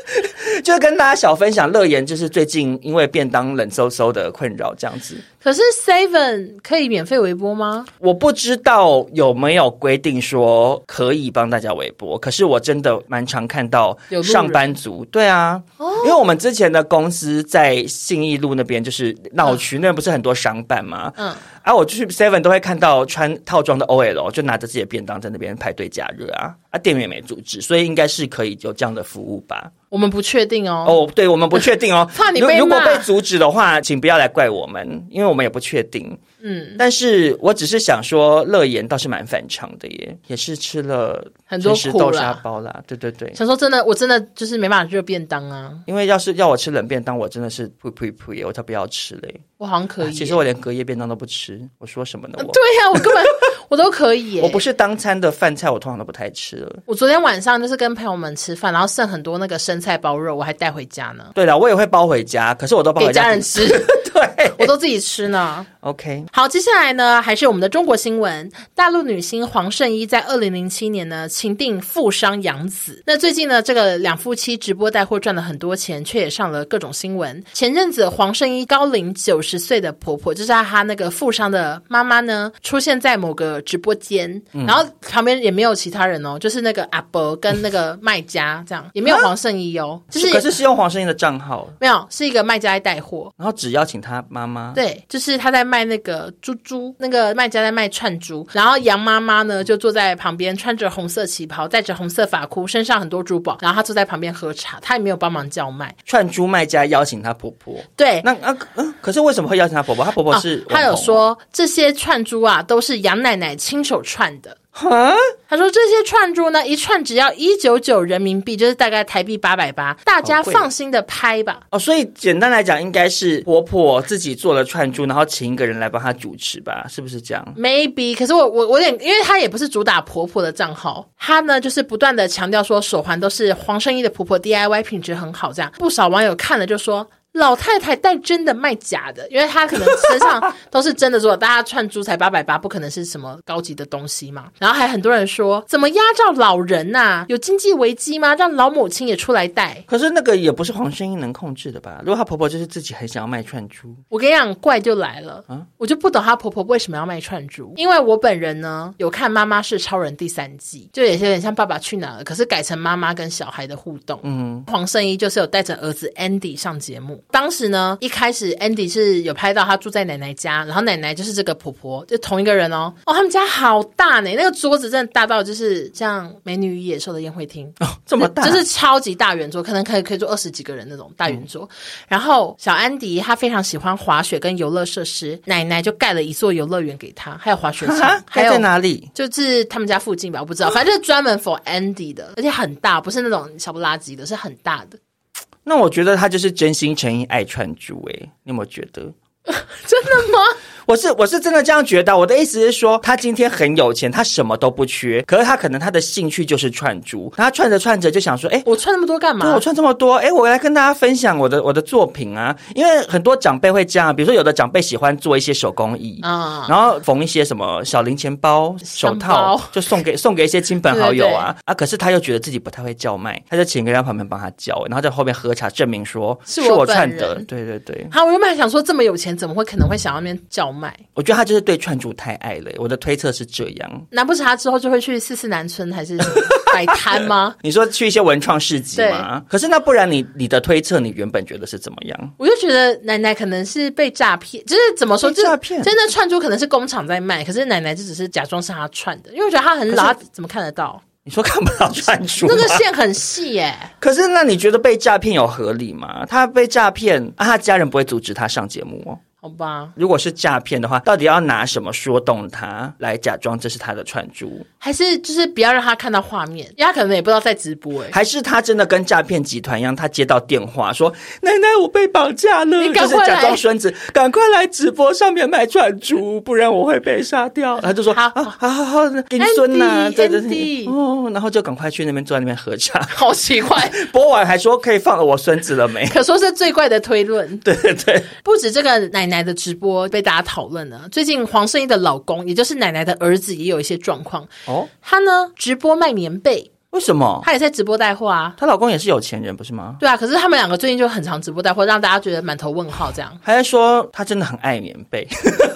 就跟大家小分享，乐言就是最近因为便当冷飕飕的困扰这样子。可是 Seven 可以免费微波吗？我不知道有没有规定说可以帮大家微波。可是我真的蛮常看到上班族，对啊，哦、因为我们之前的公司在信义路那边，就是闹区那边不是很多商办吗？嗯，啊，我去 Seven 都会看到穿套装的 OL 就拿着自己的便当在那边排队加热啊，啊，店员也没阻止，所以应该是可以有这样的服务吧。我们不确定哦。哦，对，我们不确定哦。怕你被。如果被阻止的话，请不要来怪我们，因为我们也不确定。嗯，但是我只是想说，乐言倒是蛮反常的耶，也是吃了很多苦豆沙包啦。对对对，想说真的，我真的就是没办法热便当啊。因为要是要我吃冷便当，我真的是呸呸呸，我才不要吃嘞。我好像可以、啊，其实我连隔夜便当都不吃。我说什么呢？我对呀、啊，我根本我都可以耶。我不是当餐的饭菜，我通常都不太吃了。我昨天晚上就是跟朋友们吃饭，然后剩很多那个生菜包肉，我还带回家呢。对了，我也会包回家，可是我都包回家给家人吃。对，我都自己吃呢。OK，好，接下来呢，还是我们的中国新闻。大陆女星黄圣依在二零零七年呢，情定富商养子。那最近呢，这个两夫妻直播带货赚了很多钱，却也上了各种新闻。前阵子黄圣依高龄九十岁的婆婆，就是她那个富商的妈妈呢，出现在某个直播间，嗯、然后旁边也没有其他人哦，就是那个阿伯跟那个卖家这样，也没有黄圣依哦，就是可是是用黄圣依的账号，没有，是一个卖家在带货，然后只邀请他妈妈，对，就是他在卖。那个猪猪，那个卖家在卖串珠，然后杨妈妈呢就坐在旁边，穿着红色旗袍，戴着红色发箍，身上很多珠宝，然后她坐在旁边喝茶，她也没有帮忙叫卖。串珠卖家邀请她婆婆，对，那啊嗯，可是为什么会邀请她婆婆？她婆婆是，她、哦、有说这些串珠啊都是杨奶奶亲手串的。哈，他说这些串珠呢，一串只要一九九人民币，就是大概台币八百八，大家放心的拍吧。哦，所以简单来讲，应该是婆婆自己做了串珠，然后请一个人来帮她主持吧，是不是这样？Maybe，可是我我我有点，因为她也不是主打婆婆的账号，她呢就是不断的强调说手环都是黄圣依的婆婆 DIY，品质很好，这样不少网友看了就说。老太太戴真的卖假的，因为她可能身上 都是真的做，大家串珠才八百八，不可能是什么高级的东西嘛。然后还很多人说，怎么压榨老人呐、啊？有经济危机吗？让老母亲也出来戴？可是那个也不是黄圣依能控制的吧？如果她婆婆就是自己很想要卖串珠，我跟你讲，怪就来了啊！我就不懂她婆婆为什么要卖串珠，因为我本人呢有看《妈妈是超人》第三季，就也是有点像《爸爸去哪儿》，可是改成妈妈跟小孩的互动。嗯，黄圣依就是有带着儿子 Andy 上节目。当时呢，一开始 Andy 是有拍到他住在奶奶家，然后奶奶就是这个婆婆，就同一个人哦。哦，他们家好大呢，那个桌子真的大到就是像《美女与野兽》的宴会厅哦，这么大，就是超级大圆桌，可能可以可以坐二十几个人那种大圆桌。嗯、然后小安迪他非常喜欢滑雪跟游乐设施，奶奶就盖了一座游乐园给他，还有滑雪场，还有在哪里？就是他们家附近吧，我不知道，反正就是专门 for Andy 的，而且很大，不是那种小不拉几的，是很大的。那我觉得他就是真心诚意爱串珠，诶，你有没有觉得？真的吗？我是我是真的这样觉得。我的意思是说，他今天很有钱，他什么都不缺，可是他可能他的兴趣就是串珠。他串着串着就想说，哎，我串那么多干嘛？对，我串这么多，哎，我来跟大家分享我的我的作品啊。因为很多长辈会这样，比如说有的长辈喜欢做一些手工艺啊，然后缝一些什么小零钱包、手套，就送给送给一些亲朋好友啊啊。可是他又觉得自己不太会叫卖，他就请个人在旁边帮他叫，然后在后面喝茶证明说是我串的。对对对。好，我原本还想说这么有钱，怎么会可能会想要那边叫卖？我觉得他就是。对串珠太爱了，我的推测是这样。难不成他之后就会去四四南村还是摆摊吗？你说去一些文创市集吗？可是那不然你你的推测，你原本觉得是怎么样？我就觉得奶奶可能是被诈骗，就是怎么说诈骗？真的串珠可能是工厂在卖，可是奶奶就只是假装是他串的，因为我觉得他很老，怎么看得到？你说看不到串珠，那个线很细耶。可是那你觉得被诈骗有合理吗？他被诈骗，啊，他家人不会阻止他上节目哦。好吧，如果是诈骗的话，到底要拿什么说动他来假装这是他的串珠？还是就是不要让他看到画面，因为他可能也不知道在直播哎。还是他真的跟诈骗集团一样，他接到电话说：“奶奶，我被绑架了。”你赶快，就是假装孙子，赶快来直播上面卖串珠，不然我会被杀掉。他就说：“好，好，好，好，好，给你孙呐，对对对，哦。”然后就赶快去那边坐在那边喝茶。好奇怪，播完还说可以放了我孙子了没？可说是最怪的推论。对对对，不止这个奶奶的直播被大家讨论了。最近黄圣依的老公，也就是奶奶的儿子，也有一些状况哦。他呢直播卖棉被，为什么？他也在直播带货啊。她老公也是有钱人，不是吗？对啊，可是他们两个最近就很常直播带货，让大家觉得满头问号。这样还在说他真的很爱棉被，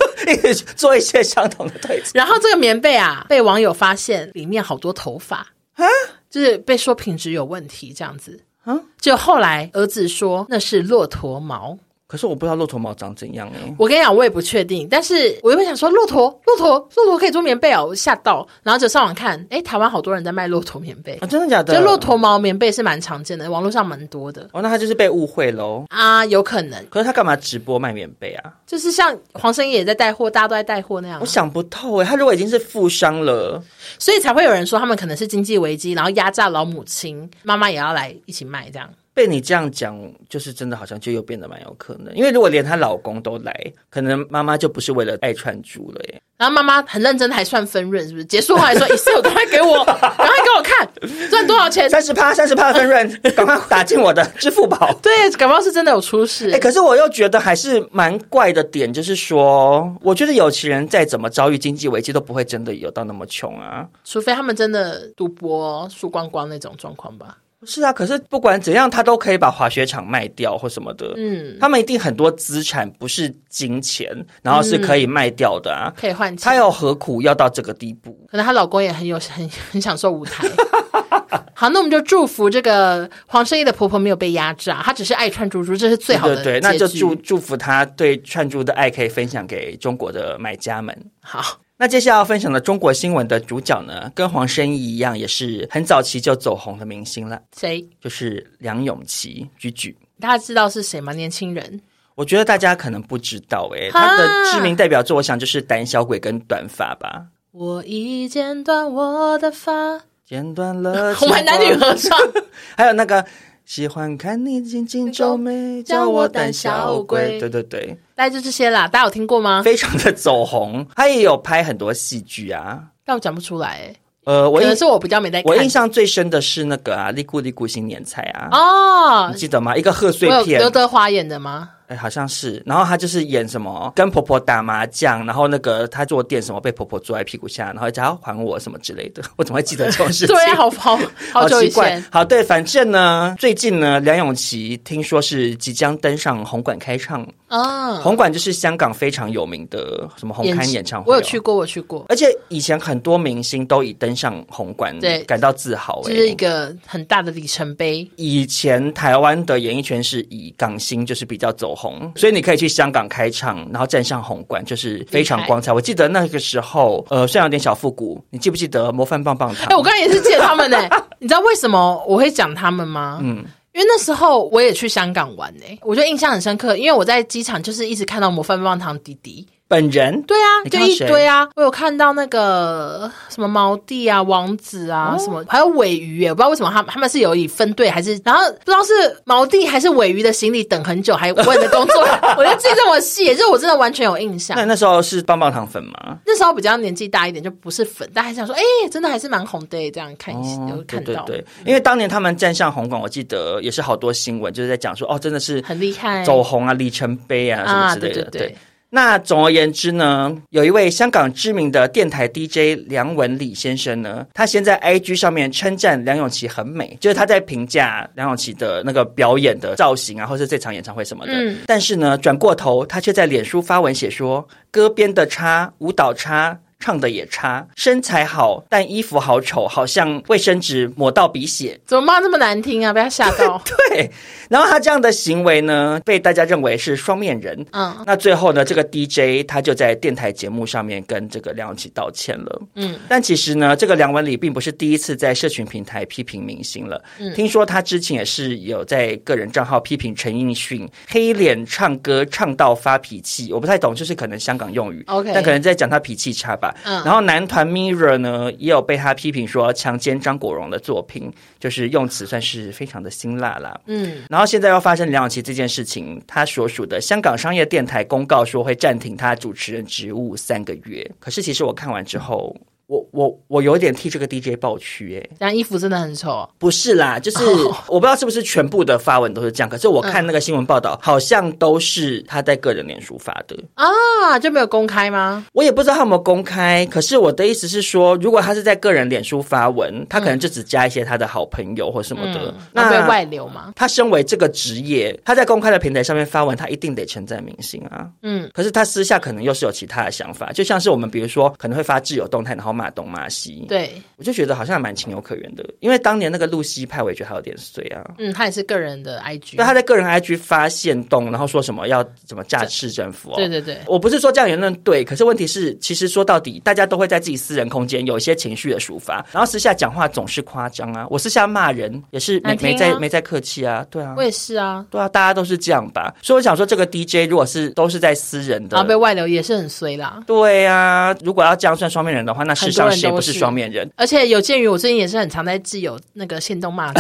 做一些相同的对。然后这个棉被啊，被网友发现里面好多头发啊，就是被说品质有问题这样子啊。就后来儿子说那是骆驼毛。可是我不知道骆驼毛长怎样哎，我跟你讲，我也不确定。但是我原本想说，骆驼，骆驼，骆驼可以做棉被哦，我吓到。然后就上网看，哎，台湾好多人在卖骆驼棉被啊，真的假的？就骆驼毛棉被是蛮常见的，网络上蛮多的。哦，那他就是被误会喽啊，有可能。可是他干嘛直播卖棉被啊？就是像黄圣依也在带货，大家都在带货那样。我想不透哎，他如果已经是富商了，所以才会有人说他们可能是经济危机，然后压榨老母亲，妈妈也要来一起卖这样。被你这样讲，就是真的好像就又变得蛮有可能，因为如果连她老公都来，可能妈妈就不是为了爱串珠了耶。然后妈妈很认真，还算分润，是不是？结束后来说：“Excel，赶快给我，赶快给我看赚多少钱，三十趴，三十趴的分润，赶快打进我的支付宝。”对，感冒是真的有出事。哎，可是我又觉得还是蛮怪的点，就是说，我觉得有钱人再怎么遭遇经济危机，都不会真的有到那么穷啊，除非他们真的赌博输光光那种状况吧。是啊，可是不管怎样，他都可以把滑雪场卖掉或什么的。嗯，他们一定很多资产不是金钱，然后是可以卖掉的啊，嗯、可以换钱。他又何苦要到这个地步？可能她老公也很有很 很享受舞台。好，那我们就祝福这个黄圣依的婆婆没有被压榨，她只是爱串珠珠，这是最好的。对，对，对，那就祝祝福她对串珠的爱可以分享给中国的买家们。好。那接下来要分享的中国新闻的主角呢，跟黄圣依一样，也是很早期就走红的明星了。谁？就是梁咏琪，居居。大家知道是谁吗？年轻人？我觉得大家可能不知道诶、欸，他的知名代表作，我想就是《胆小鬼》跟《短发》吧。我已剪短我的发，剪断了。我们男女合唱，还有那个。喜欢看你紧紧皱眉，叫我胆小鬼。对对对，大概就这些啦。大家有听过吗？非常的走红，他也有拍很多戏剧啊，但我讲不出来。呃，我可能是我比较没在看。我印象最深的是那个啊，《利咕利咕新年菜》啊。哦，你记得吗？一个贺岁片，刘德华演的吗？好像是，然后他就是演什么跟婆婆打麻将，然后那个他坐垫什么被婆婆坐在屁股下，然后叫他还我什么之类的，我怎么会记得这种事情？对啊，好好 好久以前。好，对，反正呢，最近呢，梁咏琪听说是即将登上红馆开唱啊，红馆就是香港非常有名的什么红磡演唱会，我有去过，我去过，而且以前很多明星都以登上红馆对感到自豪，这是一个很大的里程碑。以前台湾的演艺圈是以港星就是比较走红，所以你可以。去香港开唱，然后站上红馆，就是非常光彩。我记得那个时候，呃，虽然有点小复古，你记不记得模范棒棒糖？哎、欸，我刚才也是记得他们呢。你知道为什么我会讲他们吗？嗯，因为那时候我也去香港玩呢，我就印象很深刻，因为我在机场就是一直看到模范棒棒糖弟弟。本人对啊，就一堆啊！我有看到那个什么毛弟啊、王子啊，哦、什么还有尾鱼，我不知道为什么他他们是有以分队还是，然后不知道是毛弟还是尾鱼的行李等很久，还问的工作，我就记这么细，就我真的完全有印象。那那时候是棒棒糖粉吗？那时候比较年纪大一点，就不是粉，但还想说，哎、欸，真的还是蛮红的。这样看一下，有、哦、看到对，对，对，因为当年他们站上红馆，我记得也是好多新闻，就是在讲说，哦，真的是很厉害，走红啊，里程碑啊，什么之类的，啊、对，对，对，对。那总而言之呢，有一位香港知名的电台 DJ 梁文礼先生呢，他先在 IG 上面称赞梁咏琪很美，就是他在评价梁咏琪的那个表演的造型啊，或是这场演唱会什么的。嗯。但是呢，转过头他却在脸书发文写说，歌编的差，舞蹈差。唱的也差，身材好，但衣服好丑，好像卫生纸抹到鼻血。怎么骂这么难听啊？被他吓到。对，然后他这样的行为呢，被大家认为是双面人。嗯，那最后呢，这个 DJ 他就在电台节目上面跟这个梁咏琪道歉了。嗯，但其实呢，这个梁文礼并不是第一次在社群平台批评明星了。嗯，听说他之前也是有在个人账号批评陈奕迅黑脸唱歌唱到发脾气。我不太懂，就是可能香港用语。OK，但可能在讲他脾气差吧。嗯，然后男团 Mirror 呢，也有被他批评说强奸张国荣的作品，就是用词算是非常的辛辣啦。嗯，然后现在要发生梁咏琪这件事情，他所属的香港商业电台公告说会暂停他主持人职务三个月。可是其实我看完之后。我我我有点替这个 DJ 抱屈哎，但衣服真的很丑。不是啦，就是、oh. 我不知道是不是全部的发文都是这样，可是我看那个新闻报道，嗯、好像都是他在个人脸书发的啊，就没有公开吗？我也不知道他有没有公开。可是我的意思是说，如果他是在个人脸书发文，他可能就只加一些他的好朋友或什么的，嗯、那会外流吗？他身为这个职业，他在公开的平台上面发文，他一定得称赞明星啊。嗯，可是他私下可能又是有其他的想法，就像是我们比如说可能会发挚友动态，然后骂东马西。对，我就觉得好像还蛮情有可原的，因为当年那个露西派，我也觉得他有点衰啊。嗯，他也是个人的 IG，对，他在个人 IG 发现动，然后说什么要怎么架市政府哦。对对对，我不是说这样言论对，可是问题是，其实说到底，大家都会在自己私人空间有一些情绪的抒发，然后私下讲话总是夸张啊。我私下骂人也是没、啊、没在没在客气啊，对啊，我也是啊，对啊，大家都是这样吧。所以我想说，这个 DJ 如果是都是在私人的，然后被外流也是很衰啦。对啊，如果要这样算双面人的话，那世上谁不是双面人？而且有鉴于我最近也是很常在自由那个线动骂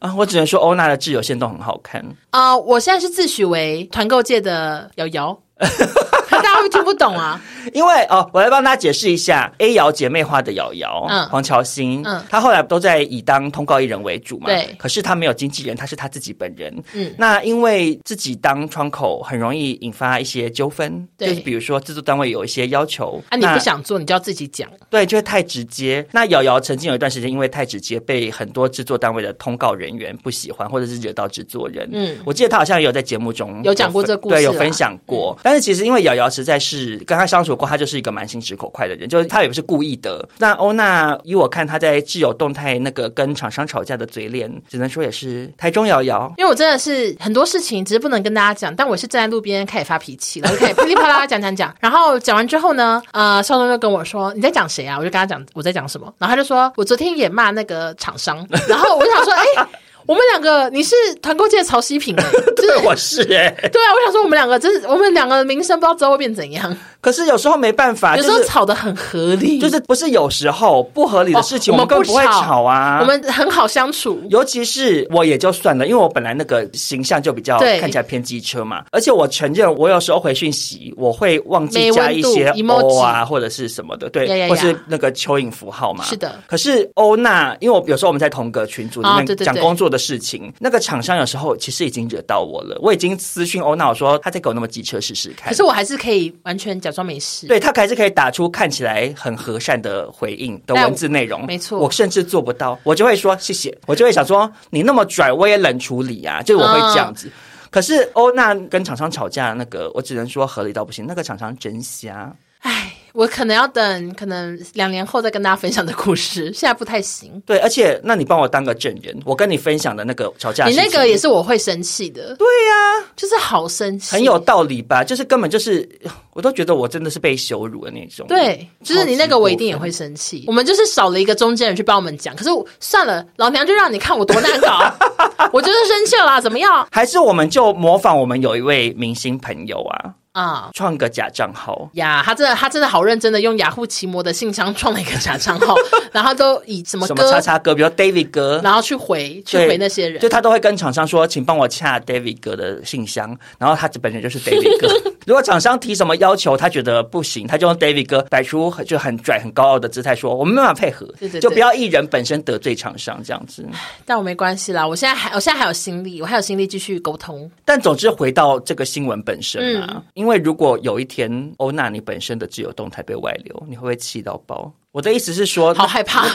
啊，我只能说欧娜的挚友线动很好看啊、呃！我现在是自诩为团购界的瑶瑶。大家会听不懂啊。因为哦，我来帮大家解释一下，A 瑶姐妹花的瑶瑶，嗯，黄乔欣，嗯，她后来都在以当通告艺人为主嘛，对。可是她没有经纪人，她是她自己本人，嗯。那因为自己当窗口，很容易引发一些纠纷，对。就是比如说制作单位有一些要求，啊，你不想做，你就要自己讲，对，就会太直接。那瑶瑶曾经有一段时间，因为太直接，被很多制作单位的通告人员不喜欢，或者是惹到制作人。嗯，我记得她好像也有在节目中有讲过这个故事，对，有分享过。嗯、但是其实因为瑶瑶实在是跟他相处过，他就是一个蛮心直口快的人，就是他也不是故意的。那欧娜以我看她在挚友动态那个跟厂商吵架的嘴脸，只能说也是台中瑶瑶。因为我真的是很多事情只是不能跟大家讲，但我是站在路边开始发脾气了，就可以噼里啪啦讲讲讲。然后讲完之后呢，呃，少东就跟我说：“你在讲谁啊？”我就跟他讲我在讲什么，然后他就说：“我昨天也骂那个厂商。”然后我就想说：“哎。”我们两个，你是团购界的曹西平，对，我是哎，对啊，我想说我们两个真是，我们两个的名声不知道之后会变怎样。可是有时候没办法，有时候吵得很合理，就是不是有时候不合理的事情，我们更不会吵啊，我们很好相处。尤其是我也就算了，因为我本来那个形象就比较看起来偏机车嘛，而且我承认我有时候回讯息我会忘记加一些 O 啊或者是什么的，对，或是那个蚯蚓符号嘛。是的。可是欧娜，因为我有时候我们在同个群组里面讲工作的事情，那。个厂商有时候其实已经惹到我了，我已经私讯欧娜我说他再给我那么机车试试看，可是我还是可以完全假装没事，对，他还是可以打出看起来很和善的回应的文字内容，没错，我甚至做不到，我就会说谢谢，我就会想说你那么拽，我也冷处理啊，就我会这样子。嗯、可是欧娜跟厂商吵架那个，我只能说合理到不行，那个厂商真瞎，哎。我可能要等，可能两年后再跟大家分享的故事，现在不太行。对，而且那你帮我当个证人，我跟你分享的那个吵架，你那个也是我会生气的。对呀、啊，就是好生气，很有道理吧？就是根本就是，我都觉得我真的是被羞辱的那种。对，就是你那个我一定也会生气。我们就是少了一个中间人去帮我们讲，可是算了，老娘就让你看我多难搞，我就是生气了啦，怎么样？还是我们就模仿我们有一位明星朋友啊。啊！创、uh, 个假账号呀！他真的，他真的好认真的用雅虎奇摩的信箱创了一个假账号，然后都以什么什么叉叉哥，比如 David 哥，然后去回去回那些人，就他都会跟厂商说，请帮我洽 David 哥的信箱，然后他本人就是 David 哥。如果厂商提什么要求，他觉得不行，他就用 David 哥摆出就很拽、很高傲的姿态说，我们没办法配合，对对对，就不要艺人本身得罪厂商这样子。但我没关系啦，我现在还我现在还有心力，我还有心力继续沟通。但总之回到这个新闻本身啊，嗯、因为如果有一一天，欧娜，你本身的自由动态被外流，你会不会气到爆？我的意思是说，好害怕。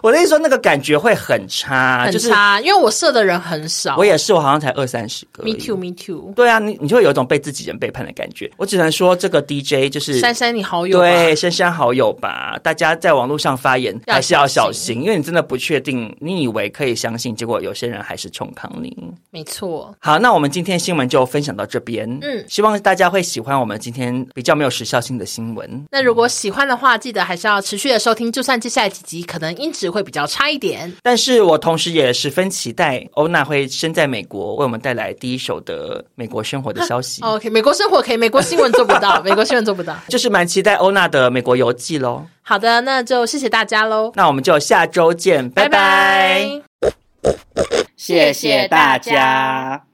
我的意思说，那个感觉会很差，很差，因为我射的人很少。我也是，我好像才二三十个。Me too, me too。对啊，你你就会有一种被自己人背叛的感觉。我只能说，这个 DJ 就是珊珊你好友，对，珊珊好友吧。大家在网络上发言还是要小心，因为你真的不确定，你以为可以相信，结果有些人还是冲康你。没错。好，那我们今天新闻就分享到这边。嗯，希望大家会喜欢我们今天比较没有时效性的新闻。那如果喜欢的话，记得还是要持续的收听，就算接下来几集可能音质会比较差一点，但是我同时也十分期待欧娜会身在美国，为我们带来第一手的美国生活的消息。OK，美国生活可以，美国新闻做不到，美国新闻做不到，就是蛮期待欧娜的美国游记喽。好的，那就谢谢大家喽，那我们就下周见，拜拜，拜拜，谢谢大家。